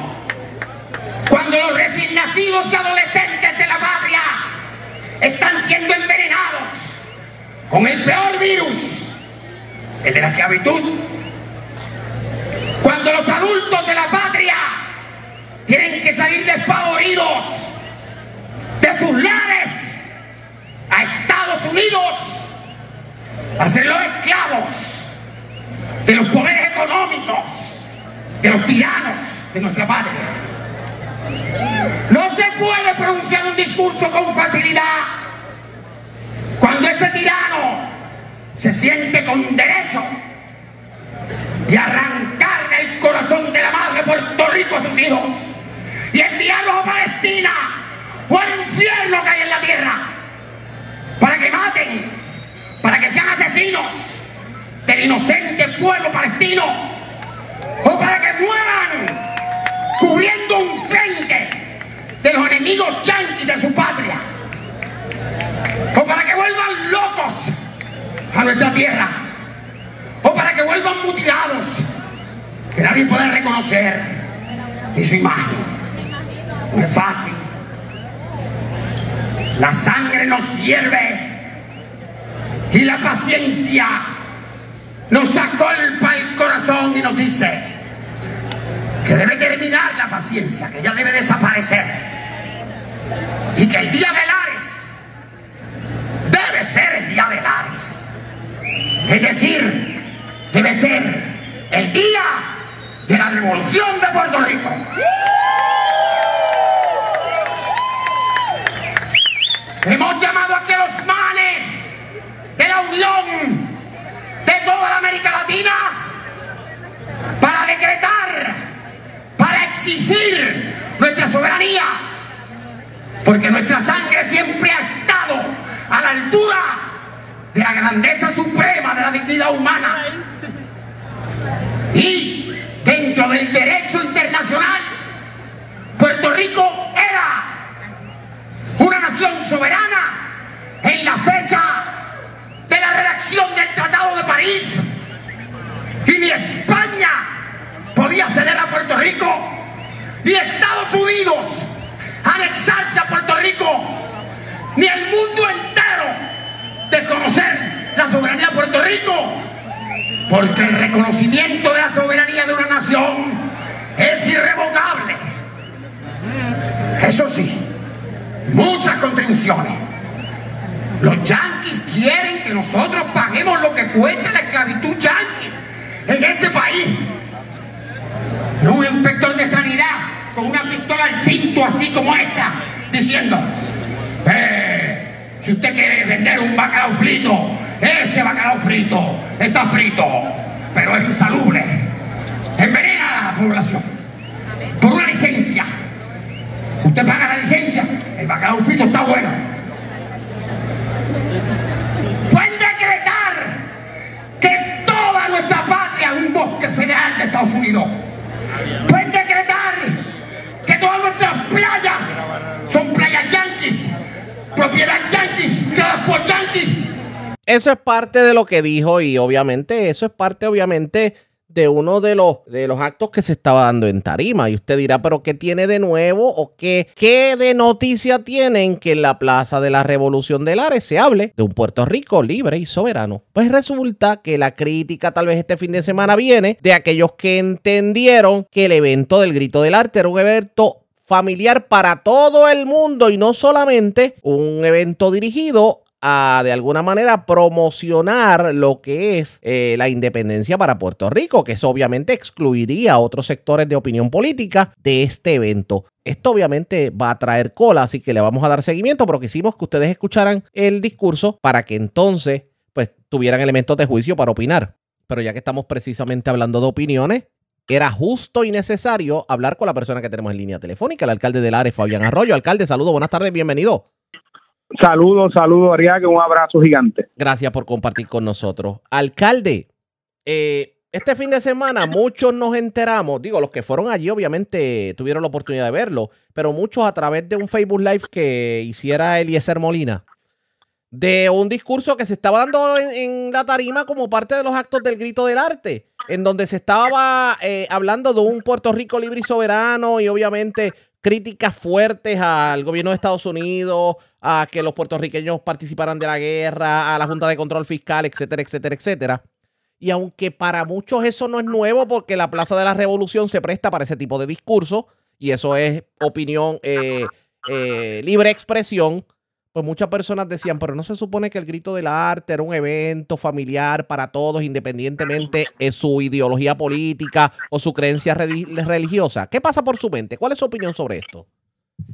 cuando los recién nacidos y adolescentes de la patria están siendo envenenados con el peor virus, el de la esclavitud. Cuando los adultos de la patria tienen que salir despavoridos de sus lares a Estados Unidos a ser los esclavos de los poderes económicos, de los tiranos de nuestra patria. No se puede pronunciar un discurso con facilidad cuando ese tirano se siente con derecho de arrancar del corazón de la madre Puerto Rico a sus hijos y enviarlos a Palestina o al infierno que hay en la tierra para que maten, para que sean asesinos del inocente pueblo palestino o para que mueran cubriendo un frente de los enemigos yanquis de su patria o para que vuelvan locos a nuestra tierra o para que vuelvan mutilados que nadie pueda reconocer su imagen. No es fácil. La sangre nos hierve y la paciencia nos acolpa el corazón y nos dice que debe terminar la paciencia, que ya debe desaparecer. Y que el día de Lares debe ser el día de Lares. Es decir, debe ser el día de la revolución de Puerto Rico. Hemos llamado aquí a los manes de la Unión de toda la América Latina para decretar, para exigir nuestra soberanía, porque nuestra sangre siempre ha estado a la altura de la grandeza suprema de la dignidad humana. Y dentro del derecho internacional, Puerto Rico era una nación soberana en la fecha Porque el reconocimiento de la soberanía de una nación es irrevocable. Eso sí, muchas contribuciones. Los yanquis quieren que nosotros paguemos lo que cuesta la esclavitud yanqui en este país. Y un inspector de sanidad con una pistola al cinto así como esta, diciendo, eh, si usted quiere vender un bacalao frito, ese bacalao frito está frito, pero es insalubre. Envenena a la población. Por una licencia. Usted paga la licencia, el bacalao frito está bueno. Pueden decretar que toda nuestra patria es un bosque federal de Estados Unidos. Pueden decretar que todas nuestras playas son playas yanquis, propiedad yanquis, por yanquis. Eso es parte de lo que dijo y obviamente eso es parte obviamente de uno de los, de los actos que se estaba dando en Tarima. Y usted dirá, pero ¿qué tiene de nuevo o qué, qué de noticia tienen que en la Plaza de la Revolución del Ares se hable de un Puerto Rico libre y soberano? Pues resulta que la crítica tal vez este fin de semana viene de aquellos que entendieron que el evento del Grito del Arte era un evento familiar para todo el mundo y no solamente un evento dirigido a de alguna manera promocionar lo que es eh, la independencia para Puerto Rico, que eso obviamente excluiría a otros sectores de opinión política de este evento. Esto obviamente va a traer cola, así que le vamos a dar seguimiento, pero quisimos que ustedes escucharan el discurso para que entonces pues tuvieran elementos de juicio para opinar. Pero ya que estamos precisamente hablando de opiniones, era justo y necesario hablar con la persona que tenemos en línea telefónica, el alcalde del área, Fabián Arroyo. Alcalde, saludos, buenas tardes, bienvenido. Saludos, saludos, Ariaga, un abrazo gigante. Gracias por compartir con nosotros. Alcalde, eh, este fin de semana muchos nos enteramos, digo, los que fueron allí obviamente tuvieron la oportunidad de verlo, pero muchos a través de un Facebook Live que hiciera Eliezer Molina, de un discurso que se estaba dando en, la tarima como parte de los actos del grito del arte, en donde se estaba eh, hablando de un Puerto Rico libre y soberano y obviamente críticas fuertes al gobierno de Estados Unidos, a que los puertorriqueños participaran de la guerra, a la Junta de Control Fiscal, etcétera, etcétera, etcétera. Y aunque para muchos eso no es nuevo, porque la Plaza de la Revolución se presta para ese tipo de discurso, y eso es opinión, eh, eh, libre expresión, pues muchas personas decían, pero no se supone que el grito del arte era un evento familiar para todos, independientemente de su ideología política o su creencia religiosa. ¿Qué pasa por su mente? ¿Cuál es su opinión sobre esto?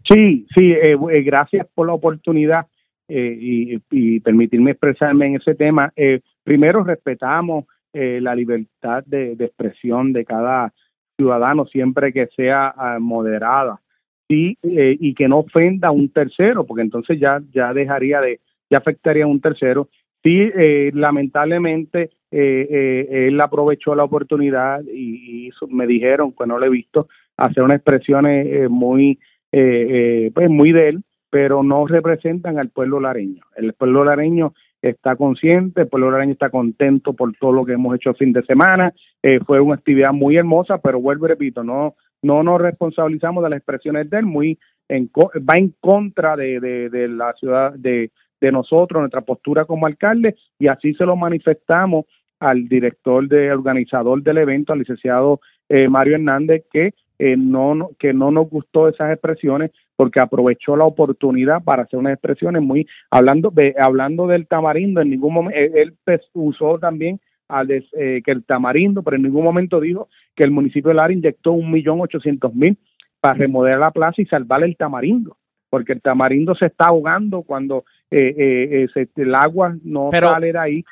Sí, sí, eh, eh, gracias por la oportunidad eh, y, y, permitirme expresarme en ese tema. Eh, primero, respetamos la libertad de, expresión de cada ciudadano siempre que sea uh, moderada y que no ofenda a un tercero, porque entonces ya, ya dejaría de, ya afectaría a un tercero. Sí, lamentablemente él aprovechó la oportunidad y, me dijeron, que no lo he visto, hacer unas expresiones muy, eh, pues muy de él, pero no representan al pueblo lareño. El pueblo lareño está consciente, el pueblo lareño está contento por todo lo que hemos hecho el fin de semana. Eh, fue una actividad muy hermosa, pero vuelvo y repito, no, no nos responsabilizamos de las expresiones de él, muy en, va en contra de, de, de la ciudad, de, de nosotros, nuestra postura como alcalde, y así se lo manifestamos al director de organizador del evento, al licenciado eh, Mario Hernández, que eh, no, que no nos gustó esas expresiones porque aprovechó la oportunidad para hacer unas expresiones muy hablando de hablando del tamarindo en ningún momento él, él pues, usó también al eh, que el tamarindo pero en ningún momento dijo que el municipio de Lara inyectó un millón ochocientos mil para remodelar la plaza y salvar el tamarindo porque el tamarindo se está ahogando cuando eh, eh, se, el agua no pero, sale de ahí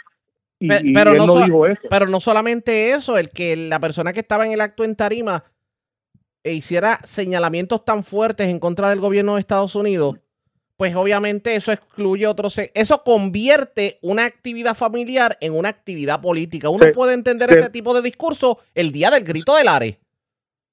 y, pero, y no, no dijo eso. pero no solamente eso, el que la persona que estaba en el acto en Tarima e hiciera señalamientos tan fuertes en contra del gobierno de Estados Unidos, pues obviamente eso excluye otros. Eso convierte una actividad familiar en una actividad política. Uno sí, puede entender sí. ese tipo de discurso el día del grito del ARE.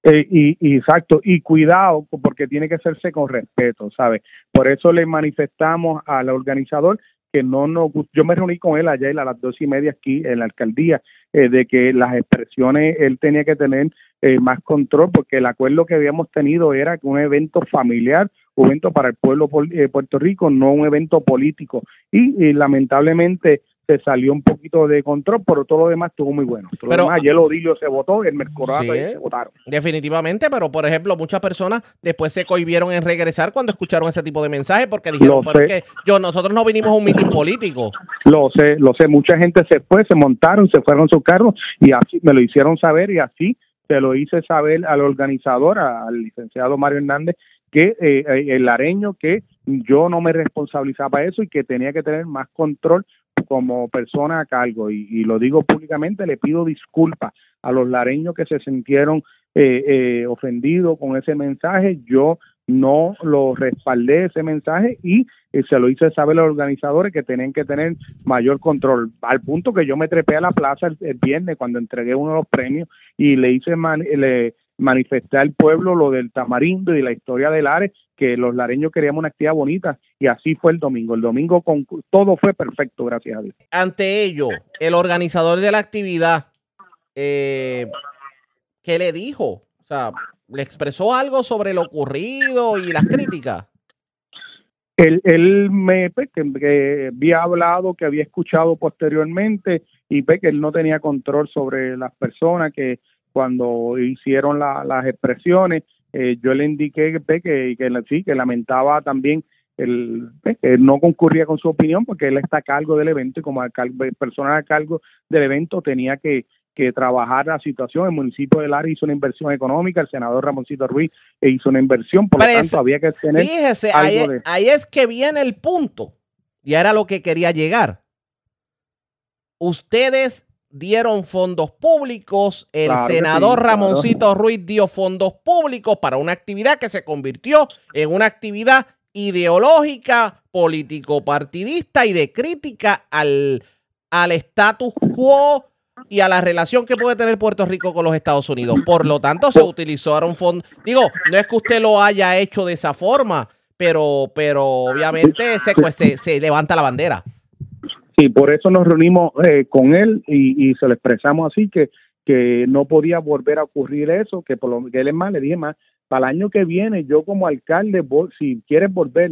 Eh, y, y, exacto, y cuidado, porque tiene que hacerse con respeto, ¿sabes? Por eso le manifestamos al organizador que no nos yo me reuní con él ayer a las dos y media aquí en la alcaldía eh, de que las expresiones él tenía que tener eh, más control porque el acuerdo que habíamos tenido era que un evento familiar un evento para el pueblo de Puerto Rico, no un evento político. Y, lamentablemente se salió un poquito de control, pero todo lo demás estuvo muy bueno. Todo pero, lo demás, ayer el Odilio se votó, el Mercorato se votaron. Definitivamente, pero por ejemplo, muchas personas después se cohibieron en regresar cuando escucharon ese tipo de mensajes porque dijeron, que yo, nosotros no vinimos a un mitin político. Lo sé, lo sé, mucha gente se fue, se montaron, se fueron sus carros y así me lo hicieron saber y así se lo hice saber al organizador, al licenciado Mario Hernández, que eh, eh, el lareño que yo no me responsabilizaba eso y que tenía que tener más control como persona a cargo. Y, lo digo públicamente le pido disculpas a los lareños que se sintieron eh, ofendidos con ese mensaje. Yo no lo respaldé ese mensaje y se lo hice saber a los organizadores que tenían que tener mayor control, al punto que yo me trepé a la plaza el, viernes cuando entregué uno de los premios y le hice le manifesté al pueblo lo del tamarindo y la historia del Ares, que los lareños queríamos una actividad bonita y así fue el domingo. El domingo con todo fue perfecto, gracias a Dios. Ante ello, el organizador de la actividad, eh, ¿qué le dijo? O sea, ¿Le expresó algo sobre lo ocurrido y las críticas? Él, él me pues, que, había hablado, que había escuchado posteriormente y pues, que él no tenía control sobre las personas que cuando hicieron las expresiones, eh, yo le indiqué pues, que, que, sí, que lamentaba también el, que no concurría con su opinión porque él está a cargo del evento y como persona a cargo del evento tenía que, que trabajar la situación. El municipio de Lara hizo una inversión económica, el senador Ramoncito Ruiz hizo una inversión, por lo tanto había que tener fíjese, ahí, ahí es que viene el punto, y era lo que quería llegar. Ustedes dieron fondos públicos, el senador Ramoncito Ruiz dio fondos públicos para una actividad que se convirtió en una actividad ideológica, político-partidista y de crítica al, al status quo y a la relación que puede tener Puerto Rico con los Estados Unidos. Por lo tanto, se utilizaron fondos. Digo, no es que usted lo haya hecho de esa forma, pero, pero obviamente se, pues, se, levanta la bandera. Sí, por eso nos reunimos eh, con él y, se lo expresamos así que, que no podía volver a ocurrir eso, que por lo que él es más, le dije más, para el año que viene yo como alcalde, si quieres volver,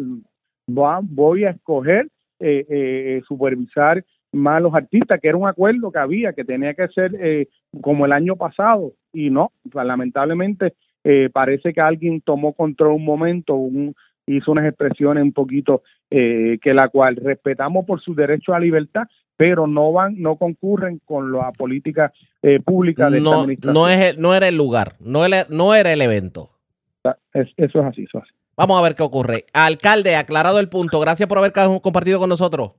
voy a escoger eh, eh, supervisar más los artistas, que era un acuerdo que había, que tenía que ser eh, como el año pasado, y no, lamentablemente eh, parece que alguien tomó control un momento, un, hizo unas expresiones un poquito eh, que la cual respetamos por su derecho a libertad, pero no van, no concurren con la política pública de no, No, es, no era el lugar, no era, no era el evento. eso es así, eso es así. Vamos a ver qué ocurre. Alcalde, aclarado el punto. Gracias por haber compartido con nosotros.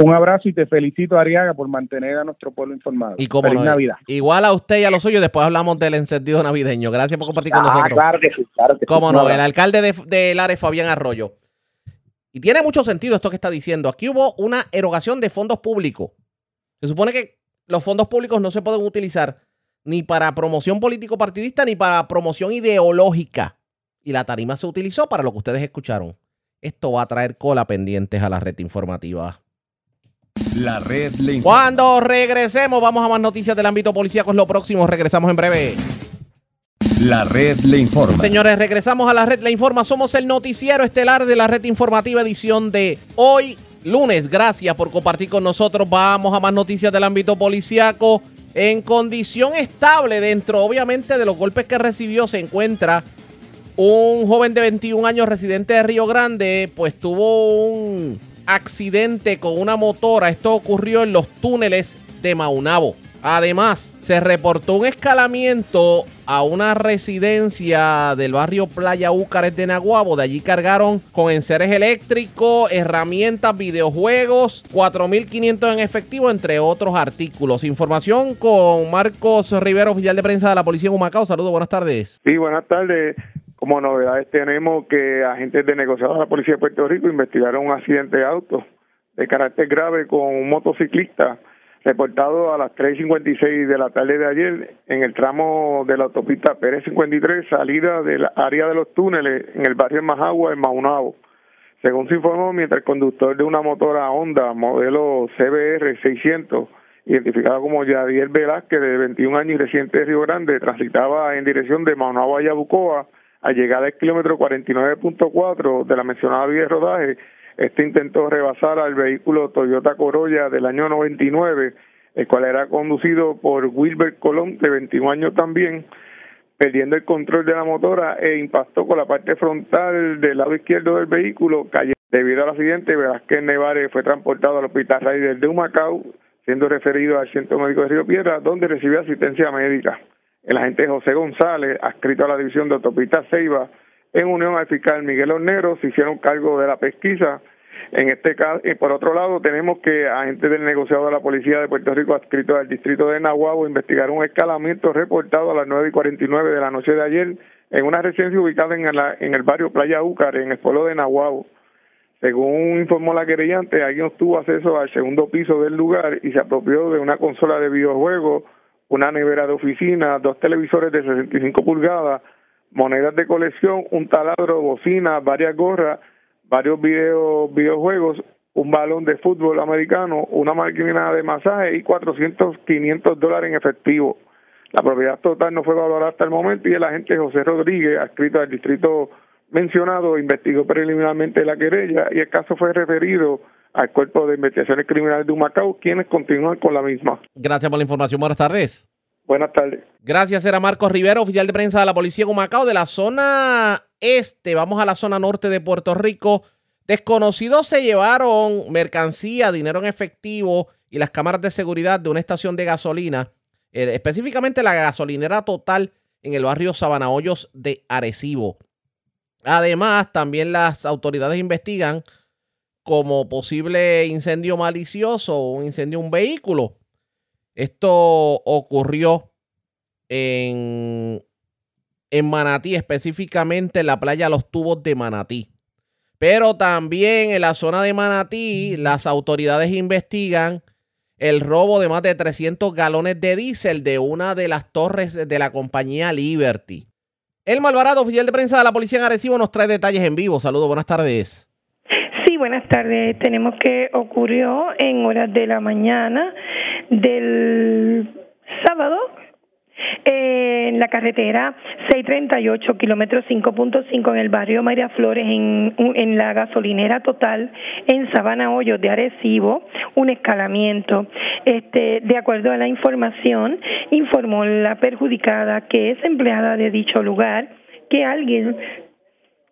Un abrazo y te felicito, Ariaga, por mantener a nuestro pueblo informado. Y como Feliz Navidad. Igual a usted y a los suyos, después hablamos del encendido navideño. Gracias por compartir con ah, nosotros. Claro que sí, claro que Cómo no, el alcalde de, de Lares, Fabián Arroyo. Y tiene mucho sentido esto que está diciendo. Aquí hubo una erogación de fondos públicos. Se supone que los fondos públicos no se pueden utilizar ni para promoción político-partidista ni para promoción ideológica. Y la tarima se utilizó para lo que ustedes escucharon. Esto va a traer cola pendientes a la red informativa. La red le Cuando regresemos, vamos a más noticias del ámbito policíaco. Es lo próximo. Regresamos en breve. La red le informa. Señores, regresamos a la red le informa. Somos el noticiero estelar de la red informativa edición de hoy, lunes. Gracias por compartir con nosotros. Vamos a más noticias del ámbito policíaco. En condición estable, dentro obviamente de los golpes que recibió, se encuentra un joven de 21 años residente de Río Grande, pues tuvo un accidente con una motora. Esto ocurrió en los túneles de Maunabo. Además, se reportó un escalamiento a una residencia del barrio Playa Úcares de Naguabo. De allí cargaron con enseres eléctricos, herramientas, videojuegos, 4.500 en efectivo, entre otros artículos. Información con Marcos Rivero, oficial de prensa de la Policía de Humacao. Saludos, buenas tardes. Sí, buenas tardes. Como novedades tenemos que agentes de negociados de la Policía de Puerto Rico investigaron un accidente de auto de carácter grave con un motociclista reportado a las 3.56 de la tarde de ayer en el tramo de la autopista Pérez 53, salida del área de los túneles en el barrio Majagua, en Maunabo. Según se informó, mientras el conductor de una motora Honda modelo CBR 600, identificado como Yadier Velázquez, de 21 años y reciente de Río Grande, transitaba en dirección de Maunabo a Yabucoa, Al llegar al kilómetro 49.4 de la mencionada vía de rodaje, este intentó rebasar al vehículo Toyota Corolla del año 99, el cual era conducido por Wilber Colón, de 21 años también, perdiendo el control de la motora e impactó con la parte frontal del lado izquierdo del vehículo. Debido al accidente, Velázquez Nevares fue transportado al Hospital Raider de Humacao, siendo referido al Centro Médico de Río Piedra, donde recibió asistencia médica. El agente José González, adscrito a la División de Autopista Ceiba, en unión al fiscal Miguel Hornero, se hicieron cargo de la pesquisa. En este caso, y por otro lado, tenemos que agentes del negociado de la Policía de Puerto Rico, adscrito al distrito de Nahuabo, investigaron un escalamiento reportado a las 9 y 49 de la noche de ayer en una residencia ubicada en, en el barrio Playa Úcar, en el pueblo de Nahuabo. Según informó la querellante, alguien obtuvo acceso al segundo piso del lugar y se apropió de una consola de videojuegos, una nevera de oficina, dos televisores de 65 pulgadas, monedas de colección, un taladro, bocina, varias gorras, varios video, videojuegos, un balón de fútbol americano, una máquina de masaje y 400, 500 dólares en efectivo. La propiedad total no fue valorada hasta el momento y el agente José Rodríguez, adscrito al distrito mencionado, investigó preliminarmente la querella y el caso fue referido al Cuerpo de Investigaciones Criminales de Humacao, quienes continúan con la misma. Gracias por la información. Buenas tardes. Buenas tardes. Gracias, era Marcos Rivera, oficial de prensa de la Policía de Humacao, de la zona este. Vamos a la zona norte de Puerto Rico. Desconocidos se llevaron mercancía, dinero en efectivo y las cámaras de seguridad de una estación de gasolina, eh, específicamente la gasolinera total en el barrio Sabanahoyos de Arecibo. Además, también las autoridades investigan como posible incendio malicioso o un incendio de un vehículo. Esto ocurrió en, en Manatí, específicamente en la playa Los Tubos de Manatí. Pero también en la zona de Manatí, las autoridades investigan el robo de más de 300 galones de diésel de una de las torres de la compañía Liberty. El Malvarado, oficial de prensa de la Policía en Arecibo, nos trae detalles en vivo. Saludos, buenas tardes. Sí, buenas tardes. Tenemos que ocurrió en horas de la mañana del sábado en la carretera 638, kilómetro 5.5 en el barrio María Flores, en, en la gasolinera total en Sabana Hoyos de Arecibo, un escalamiento. Este, de acuerdo a la información, informó la perjudicada que es empleada de dicho lugar que alguien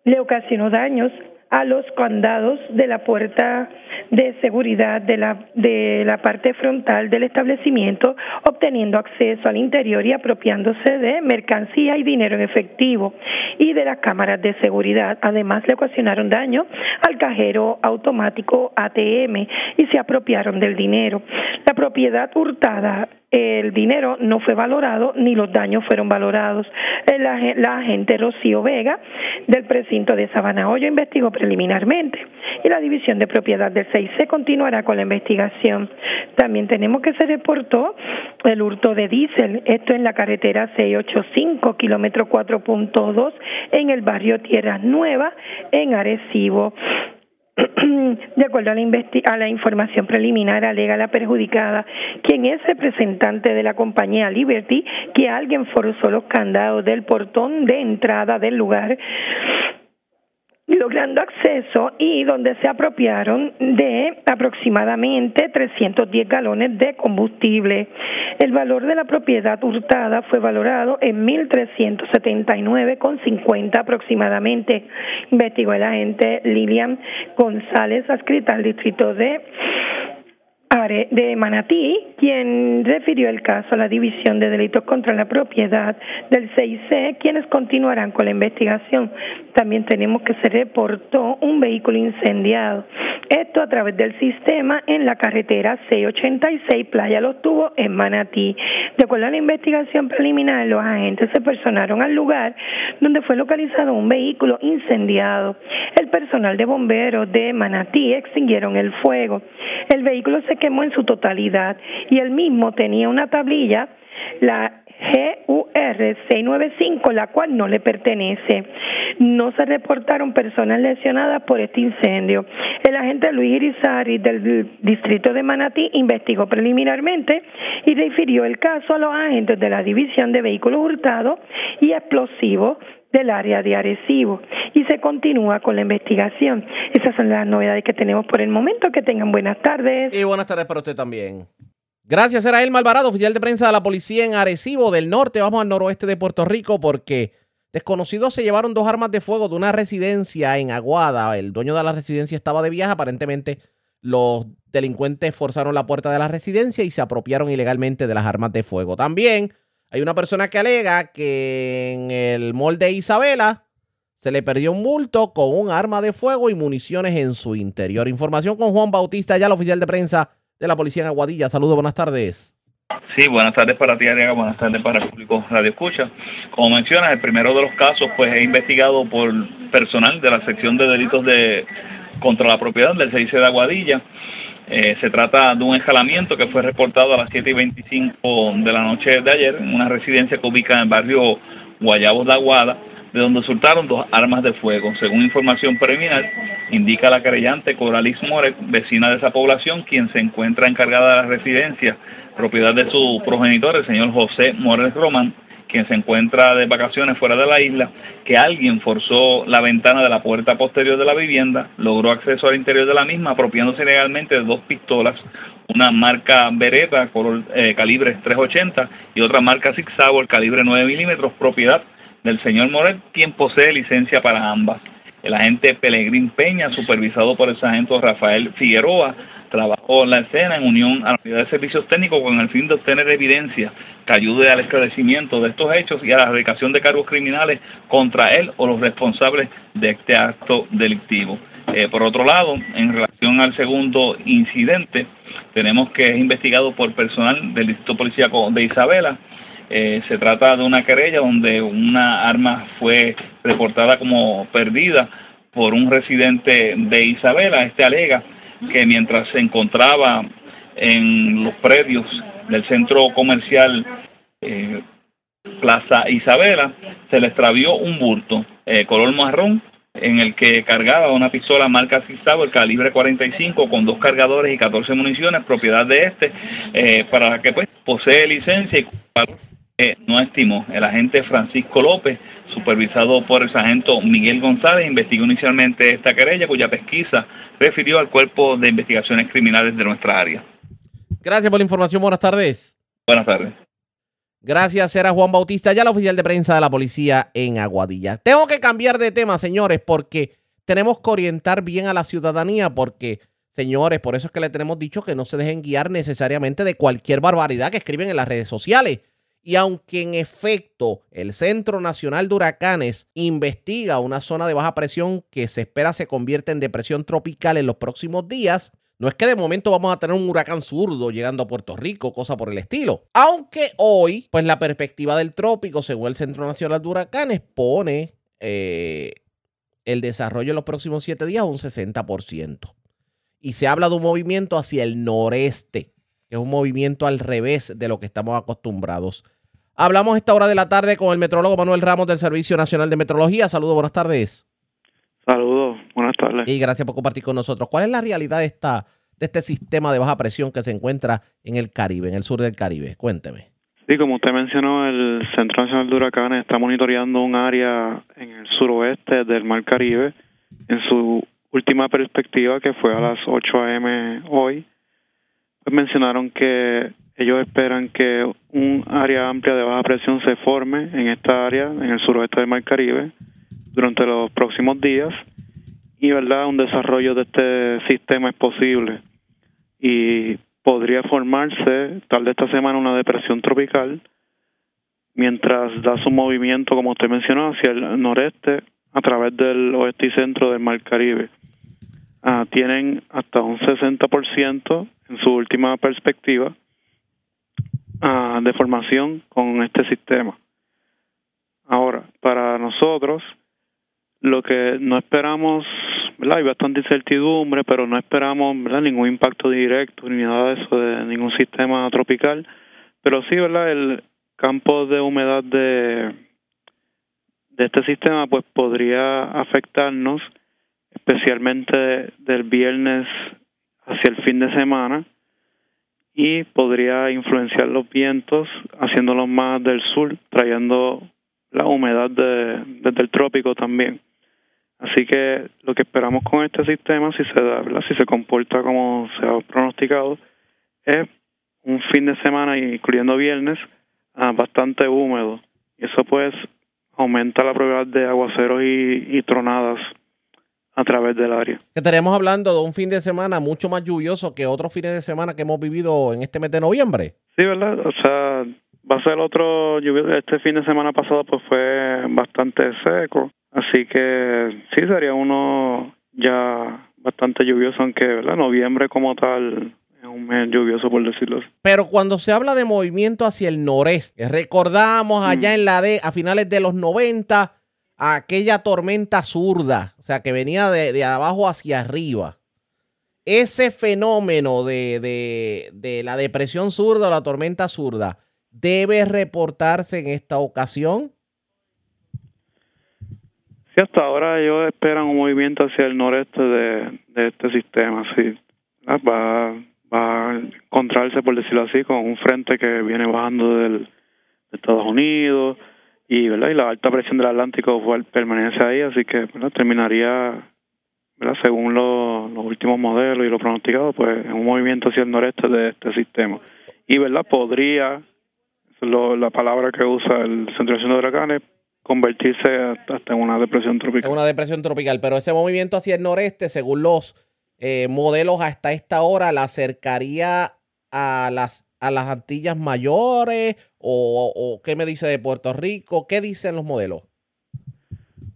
le ocasionó daños a los candados de la puerta de seguridad de la, de la parte frontal del establecimiento, obteniendo acceso al interior y apropiándose de mercancía y dinero en efectivo y de las cámaras de seguridad. Además, le ocasionaron daño al cajero automático ATM y se apropiaron del dinero. La propiedad hurtada el dinero no fue valorado ni los daños fueron valorados. La, agente Rocío Vega del precinto de Sabana Hoyo investigó preliminarmente y la división de propiedad del 6C continuará con la investigación. También tenemos que se reportó el hurto de diésel, esto en la carretera 685, kilómetro 4.2 en el barrio Tierras Nuevas en Arecibo. De acuerdo a la, a la información preliminar, alega la perjudicada, quien es representante de la compañía Liberty, que alguien forzó los candados del portón de entrada del lugar logrando acceso y donde se apropiaron de aproximadamente 310 galones de combustible. El valor de la propiedad hurtada fue valorado en 1.379,50 aproximadamente, investigó el agente Lilian González, adscrita al distrito de de Manatí, quien refirió el caso a la División de Delitos contra la Propiedad del 6C, quienes continuarán con la investigación. También tenemos que se reportó un vehículo incendiado. Esto a través del sistema en la carretera 686 Playa Los Tubos en Manatí. De acuerdo a la investigación preliminar, los agentes se personaron al lugar donde fue localizado un vehículo incendiado. El personal de bomberos de Manatí extinguieron el fuego. El vehículo se quemó en su totalidad y el mismo tenía una tablilla, la GUR 695, la cual no le pertenece. No se reportaron personas lesionadas por este incendio. El agente Luis Irizarry del distrito de Manatí investigó preliminarmente y refirió el caso a los agentes de la División de Vehículos Hurtados y Explosivos del área de Arecibo y se continúa con la investigación. Esas son las novedades que tenemos por el momento. Que tengan buenas tardes. Y buenas tardes para usted también. Gracias, era Elma Alvarado, oficial de prensa de la policía en Arecibo del norte. Vamos al noroeste de Puerto Rico porque desconocidos se llevaron dos armas de fuego de una residencia en Aguada. El dueño de la residencia estaba de viaje. Aparentemente los delincuentes forzaron la puerta de la residencia y se apropiaron ilegalmente de las armas de fuego. También hay una persona que alega que en el molde de Isabela se le perdió un bulto con un arma de fuego y municiones en su interior. Información con Juan Bautista, ya el oficial de prensa de la policía en Aguadilla. Saludos, buenas tardes. Sí, buenas tardes para ti, Ariaga, buenas tardes para el público Radio Escucha. Como mencionas, el primero de los casos pues es investigado por personal de la sección de delitos de contra la propiedad del CIC de Aguadilla. Eh, se trata de un escalamiento que fue reportado a las 7 y 25 de la noche de ayer en una residencia que ubica en el barrio Guayabos de Aguada, de donde resultaron dos armas de fuego. Según información preliminar, indica la querellante Coralis Moret, vecina de esa población, quien se encuentra encargada de la residencia, propiedad de su progenitor, el señor José Morales Román, quien se encuentra de vacaciones fuera de la isla, que alguien forzó la ventana de la puerta posterior de la vivienda, logró acceso al interior de la misma, apropiándose legalmente de dos pistolas, una marca Beretta color eh, calibre 380 y otra marca Sig Sauer calibre 9 milímetros, propiedad del señor Moret, quien posee licencia para ambas. El agente Pelegrín Peña, supervisado por el sargento Rafael Figueroa, trabajó en la escena en unión a la unidad de servicios técnicos con el fin de obtener evidencia que ayude al esclarecimiento de estos hechos y a la erradicación de cargos criminales contra él o los responsables de este acto delictivo. Eh, por otro lado, en relación al segundo incidente, tenemos que es investigado por personal del Distrito Policíaco de Isabela. Eh, se trata de una querella donde una arma fue reportada como perdida por un residente de Isabela. Este alega que mientras se encontraba en los predios del centro comercial eh, Plaza Isabela, se le extravió un bulto eh, color marrón en el que cargaba una pistola marca el calibre 45 con dos cargadores y 14 municiones, propiedad de este, eh, para la que pues posee licencia y eh, no estimó. El agente Francisco López, supervisado por el sargento Miguel González, investigó inicialmente esta querella cuya pesquisa refirió al cuerpo de investigaciones criminales de nuestra área. Gracias por la información. Buenas tardes. Buenas tardes. Gracias, era Juan Bautista, ya la oficial de prensa de la policía en Aguadilla. Tengo que cambiar de tema, señores, porque tenemos que orientar bien a la ciudadanía, porque, señores, por eso es que le tenemos dicho que no se dejen guiar necesariamente de cualquier barbaridad que escriben en las redes sociales. Y aunque en efecto el Centro Nacional de Huracanes investiga una zona de baja presión que se espera se convierta en depresión tropical en los próximos días, no es que de momento vamos a tener un huracán zurdo llegando a Puerto Rico, cosa por el estilo. Aunque hoy, pues la perspectiva del trópico, según el Centro Nacional de Huracanes, pone eh, el desarrollo en los próximos siete días a un 60%. Y se habla de un movimiento hacia el noreste, que es un movimiento al revés de lo que estamos acostumbrados. Hablamos esta hora de la tarde con el metrólogo Manuel Ramos del Servicio Nacional de Metrología. Saludos, buenas tardes. Saludos, buenas tardes. Y gracias por compartir con nosotros. ¿Cuál es la realidad de, esta, de este sistema de baja presión que se encuentra en el Caribe, en el sur del Caribe? Cuénteme. Sí, como usted mencionó, el Centro Nacional de Huracanes está monitoreando un área en el suroeste del Mar Caribe. En su última perspectiva, que fue a las 8 a.m. hoy, pues mencionaron que ellos esperan que un área amplia de baja presión se forme en esta área, en el suroeste del Mar Caribe, durante los próximos días. Y verdad un desarrollo de este sistema es posible. Y podría formarse tal de esta semana una depresión tropical mientras da su movimiento como usted mencionó hacia el noreste a través del oeste y centro del mar Caribe. Ah, tienen hasta un 60% en su última perspectiva ah, de formación con este sistema ahora para nosotros lo que no esperamos, ¿verdad? Hay bastante incertidumbre, pero no esperamos, ¿verdad? Ningún impacto directo ni nada de eso de ningún sistema tropical, pero sí, ¿verdad? El campo de humedad de de este sistema pues podría afectarnos especialmente del viernes hacia el fin de semana y podría influenciar los vientos haciéndolos más del sur, trayendo la humedad de, desde el trópico también. Así que lo que esperamos con este sistema, si se da, si se comporta como se ha pronosticado, es un fin de semana, incluyendo viernes, ah, bastante húmedo. Y eso pues aumenta la probabilidad de aguaceros y, tronadas a través del área. Estaríamos hablando de un fin de semana mucho más lluvioso que otros fines de semana que hemos vivido en este mes de noviembre. Sí, ¿verdad? O sea, va a ser otro lluvioso. Este fin de semana pasado pues fue bastante seco. Así que sí, sería uno ya bastante lluvioso, aunque ¿verdad? noviembre como tal es un mes lluvioso, por decirlo así. Pero cuando se habla de movimiento hacia el noreste, recordamos allá mm. en la de, a finales de los 90, aquella tormenta zurda, o sea, que venía de, abajo hacia arriba. Ese fenómeno de, de, de la depresión zurda o la tormenta zurda debe reportarse en esta ocasión hasta ahora ellos esperan un movimiento hacia el noreste de, este sistema, sí. Ah, va, va a encontrarse, por decirlo así, con un frente que viene bajando del, de Estados Unidos y, ¿verdad? y la alta presión del Atlántico permanece ahí, así que terminaría, ¿verdad? según los últimos modelos y lo pronosticado, pues en un movimiento hacia el noreste de este sistema. Y, ¿verdad? Podría, la palabra que usa el Centro de Huracanes, convertirse hasta en una depresión tropical. Una depresión tropical, pero ese movimiento hacia el noreste, según los eh, modelos hasta esta hora, la acercaría a las, a las Antillas mayores o, qué me dice de Puerto Rico, qué dicen los modelos.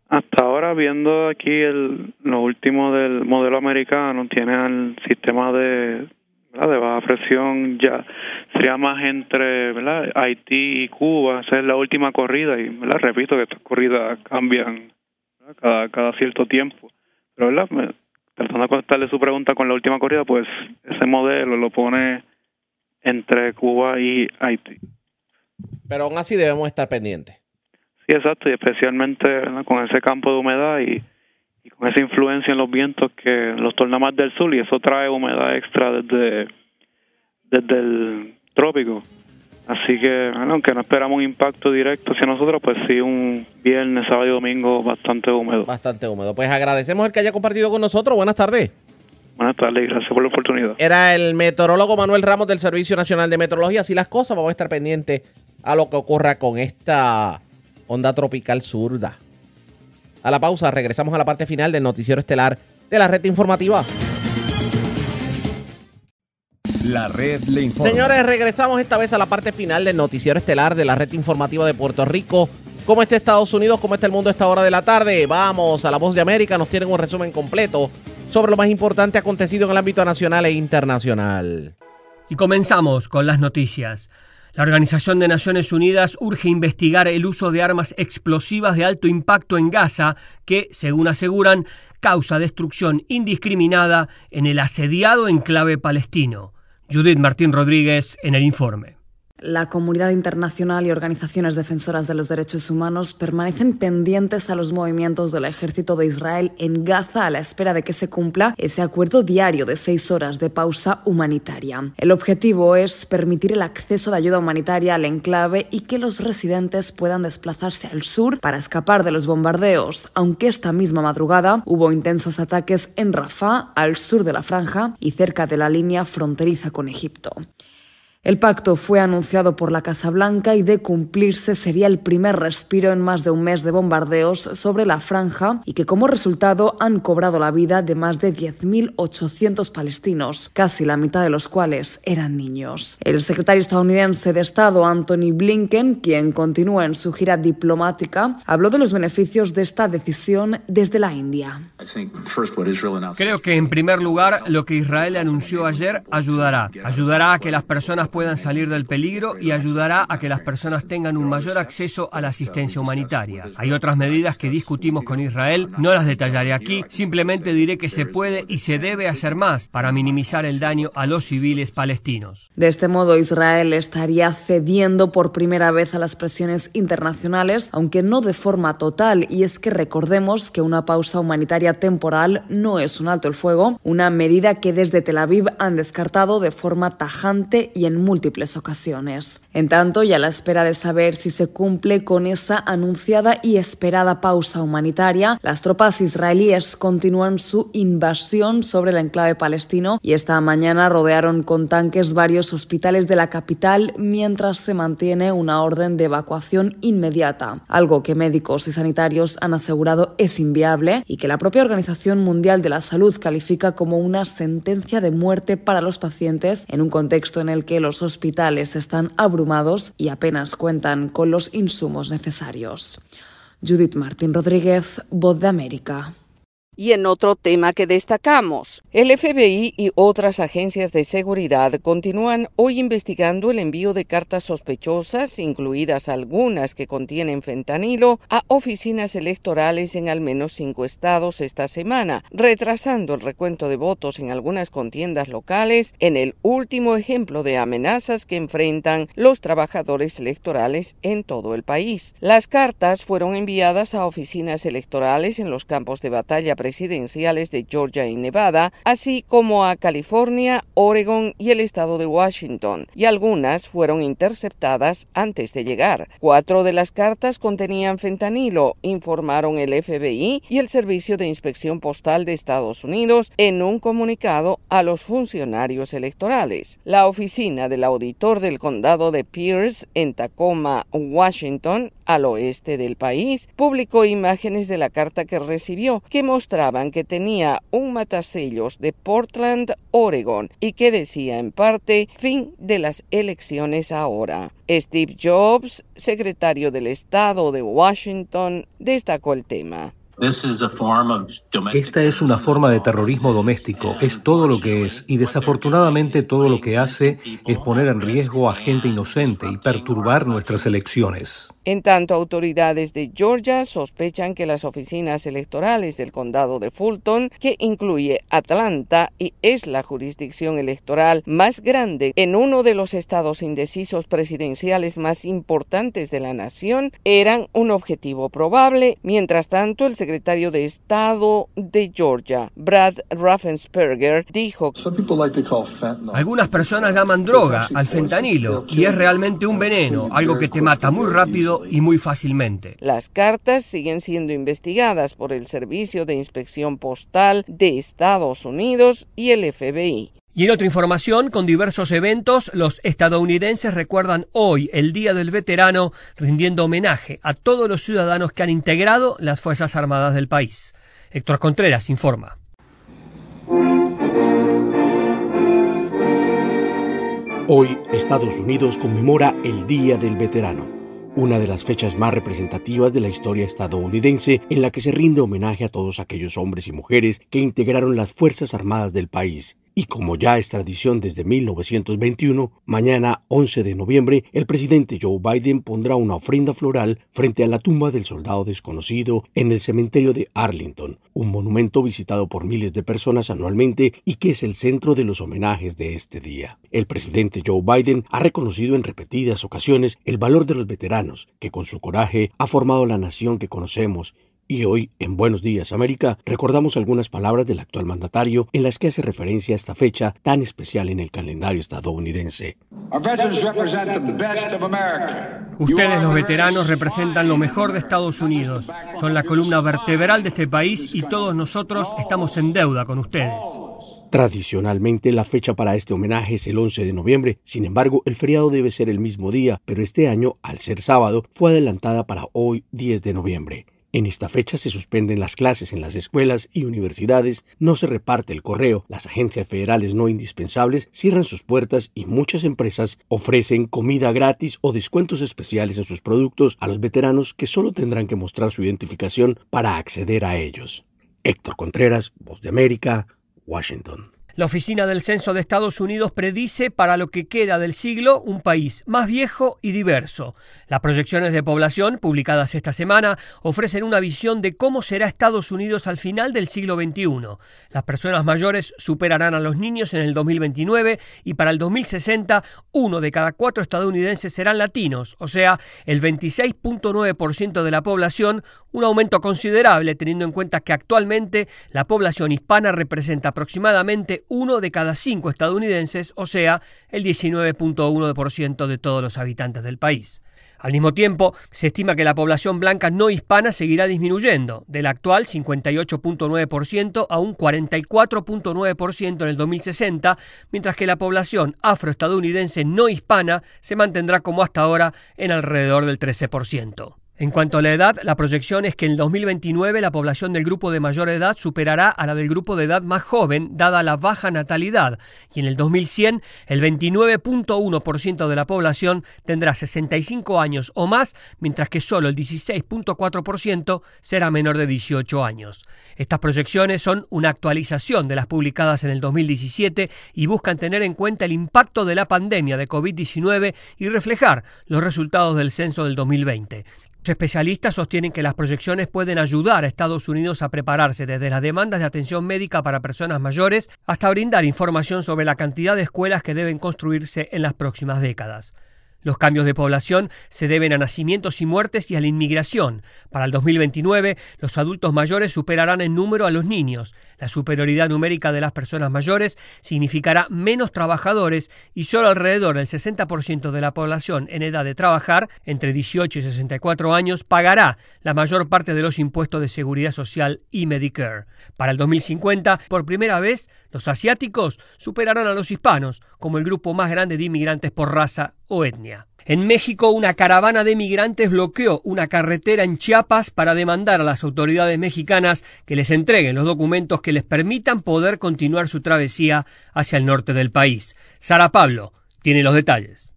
Hasta ahora, viendo aquí el, lo último del modelo americano, tiene el sistema de, de baja presión ya sería más entre ¿verdad? Haití y Cuba, esa es la última corrida y ¿verdad? repito que estas corridas cambian cada, cada cierto tiempo, pero ¿verdad? tratando de contestarle su pregunta con la última corrida, pues ese modelo lo pone entre Cuba y Haití. Pero aún así debemos estar pendientes. Sí, exacto, y especialmente con ese campo de humedad y y con esa influencia en los vientos que los torna más del sur y eso trae humedad extra desde, desde el trópico. Así que, aunque no esperamos un impacto directo hacia nosotros, pues sí, un viernes, sábado y domingo bastante húmedo. Bastante húmedo. Pues agradecemos el que haya compartido con nosotros. Buenas tardes. Buenas tardes, gracias por la oportunidad. Era el meteorólogo Manuel Ramos del Servicio Nacional de Meteorología. Así las cosas, vamos a estar pendientes a lo que ocurra con esta onda tropical zurda. A la pausa, regresamos a la parte final del noticiero estelar de la red informativa. La red le informa. Señores, regresamos esta vez a la parte final del noticiero estelar de la red informativa de Puerto Rico. ¿Cómo está Estados Unidos? ¿Cómo está el mundo a esta hora de la tarde? Vamos a la voz de América, nos tienen un resumen completo sobre lo más importante acontecido en el ámbito nacional e internacional. Y comenzamos con las noticias. La Organización de Naciones Unidas urge investigar el uso de armas explosivas de alto impacto en Gaza que, según aseguran, causa destrucción indiscriminada en el asediado enclave palestino. Judith Martín Rodríguez en el informe. La comunidad internacional y organizaciones defensoras de los derechos humanos permanecen pendientes a los movimientos del ejército de Israel en Gaza a la espera de que se cumpla ese acuerdo diario de seis horas de pausa humanitaria. El objetivo es permitir el acceso de ayuda humanitaria al enclave y que los residentes puedan desplazarse al sur para escapar de los bombardeos, aunque esta misma madrugada hubo intensos ataques en Rafah, al sur de la franja y cerca de la línea fronteriza con Egipto. El pacto fue anunciado por la Casa Blanca y de cumplirse sería el primer respiro en más de un mes de bombardeos sobre la franja y que como resultado han cobrado la vida de más de 10.800 palestinos, casi la mitad de los cuales eran niños. El secretario estadounidense de Estado Anthony Blinken, quien continúa en su gira diplomática, habló de los beneficios de esta decisión desde la India. Creo que en primer lugar lo que Israel anunció ayer ayudará. Ayudará a que las personas puedan salir del peligro y ayudará a que las personas tengan un mayor acceso a la asistencia humanitaria. Hay otras medidas que discutimos con Israel, no las detallaré aquí, simplemente diré que se puede y se debe hacer más para minimizar el daño a los civiles palestinos. De este modo, Israel estaría cediendo por primera vez a las presiones internacionales, aunque no de forma total, y es que recordemos que una pausa humanitaria temporal no es un alto el fuego, una medida que desde Tel Aviv han descartado de forma tajante y en múltiples ocasiones. En tanto, y a la espera de saber si se cumple con esa anunciada y esperada pausa humanitaria, las tropas israelíes continúan su invasión sobre el enclave palestino y esta mañana rodearon con tanques varios hospitales de la capital mientras se mantiene una orden de evacuación inmediata, algo que médicos y sanitarios han asegurado es inviable y que la propia Organización Mundial de la Salud califica como una sentencia de muerte para los pacientes en un contexto en el que los hospitales están abrumados y apenas cuentan con los insumos necesarios. Judith Martín Rodríguez, Voz de América. Y en otro tema que destacamos, el FBI y otras agencias de seguridad continúan hoy investigando el envío de cartas sospechosas, incluidas algunas que contienen fentanilo, a oficinas electorales en al menos cinco estados esta semana, retrasando el recuento de votos en algunas contiendas locales en el último ejemplo de amenazas que enfrentan los trabajadores electorales en todo el país. Las cartas fueron enviadas a oficinas electorales en los campos de batalla presidenciales de Georgia y Nevada, así como a California, Oregon y el estado de Washington, y algunas fueron interceptadas antes de llegar. Cuatro de las cartas contenían fentanilo, informaron el FBI y el Servicio de Inspección Postal de Estados Unidos en un comunicado a los funcionarios electorales. La oficina del auditor del condado de Pierce en Tacoma, Washington, al oeste del país, publicó imágenes de la carta que recibió que mostraban que tenía un matasellos de Portland, Oregon, y que decía en parte fin de las elecciones ahora. Steve Jobs, secretario del Estado de Washington, destacó el tema. Esta es una forma de terrorismo doméstico, es todo lo que es, y desafortunadamente todo lo que hace es poner en riesgo a gente inocente y perturbar nuestras elecciones. En tanto, autoridades de Georgia sospechan que las oficinas electorales del condado de Fulton, que incluye Atlanta y es la jurisdicción electoral más grande en uno de los estados indecisos presidenciales más importantes de la nación, eran un objetivo probable. Mientras tanto, el secretario de Estado de Georgia, Brad Raffensperger, dijo Algunas personas llaman droga al fentanilo y es realmente un veneno, algo que te mata muy rápido y muy fácilmente. Las cartas siguen siendo investigadas por el Servicio de Inspección Postal de Estados Unidos y el FBI. Y en otra información, con diversos eventos, los estadounidenses recuerdan hoy el Día del Veterano, rindiendo homenaje a todos los ciudadanos que han integrado las Fuerzas Armadas del país. Héctor Contreras informa. Hoy Estados Unidos conmemora el Día del Veterano una de las fechas más representativas de la historia estadounidense en la que se rinde homenaje a todos aquellos hombres y mujeres que integraron las Fuerzas Armadas del país y como ya es tradición desde 1921, mañana 11 de noviembre, el presidente Joe Biden pondrá una ofrenda floral frente a la tumba del soldado desconocido en el cementerio de Arlington, un monumento visitado por miles de personas anualmente y que es el centro de los homenajes de este día. El presidente Joe Biden ha reconocido en repetidas ocasiones el valor de los veteranos, que con su coraje ha formado la nación que conocemos y hoy, en Buenos Días América, recordamos algunas palabras del actual mandatario en las que hace referencia a esta fecha tan especial en el calendario estadounidense. Ustedes los veteranos representan lo mejor de Estados Unidos. Son la columna vertebral de este país y todos nosotros estamos en deuda con ustedes. Tradicionalmente la fecha para este homenaje es el 11 de noviembre, sin embargo el feriado debe ser el mismo día, pero este año, al ser sábado, fue adelantada para hoy 10 de noviembre. En esta fecha se suspenden las clases en las escuelas y universidades, no se reparte el correo, las agencias federales no indispensables cierran sus puertas y muchas empresas ofrecen comida gratis o descuentos especiales en sus productos a los veteranos que solo tendrán que mostrar su identificación para acceder a ellos. Héctor Contreras, Voz de América, Washington. La Oficina del Censo de Estados Unidos predice para lo que queda del siglo un país más viejo y diverso. Las proyecciones de población publicadas esta semana ofrecen una visión de cómo será Estados Unidos al final del siglo XXI. Las personas mayores superarán a los niños en el 2029 y para el 2060 uno de cada cuatro estadounidenses serán latinos, o sea, el 26.9% de la población un aumento considerable teniendo en cuenta que actualmente la población hispana representa aproximadamente uno de cada cinco estadounidenses, o sea, el 19.1% de todos los habitantes del país. Al mismo tiempo, se estima que la población blanca no hispana seguirá disminuyendo, del actual 58.9% a un 44.9% en el 2060, mientras que la población afroestadounidense no hispana se mantendrá como hasta ahora en alrededor del 13%. En cuanto a la edad, la proyección es que en 2029 la población del grupo de mayor edad superará a la del grupo de edad más joven, dada la baja natalidad, y en el 2100 el 29.1% de la población tendrá 65 años o más, mientras que solo el 16.4% será menor de 18 años. Estas proyecciones son una actualización de las publicadas en el 2017 y buscan tener en cuenta el impacto de la pandemia de COVID-19 y reflejar los resultados del censo del 2020. Los especialistas sostienen que las proyecciones pueden ayudar a Estados Unidos a prepararse desde las demandas de atención médica para personas mayores hasta brindar información sobre la cantidad de escuelas que deben construirse en las próximas décadas. Los cambios de población se deben a nacimientos y muertes y a la inmigración. Para el 2029, los adultos mayores superarán en número a los niños. La superioridad numérica de las personas mayores significará menos trabajadores y solo alrededor del 60% de la población en edad de trabajar, entre 18 y 64 años, pagará la mayor parte de los impuestos de seguridad social y Medicare. Para el 2050, por primera vez, los asiáticos superarán a los hispanos como el grupo más grande de inmigrantes por raza o etnia. En México, una caravana de migrantes bloqueó una carretera en Chiapas para demandar a las autoridades mexicanas que les entreguen los documentos que les permitan poder continuar su travesía hacia el norte del país. Sara Pablo tiene los detalles.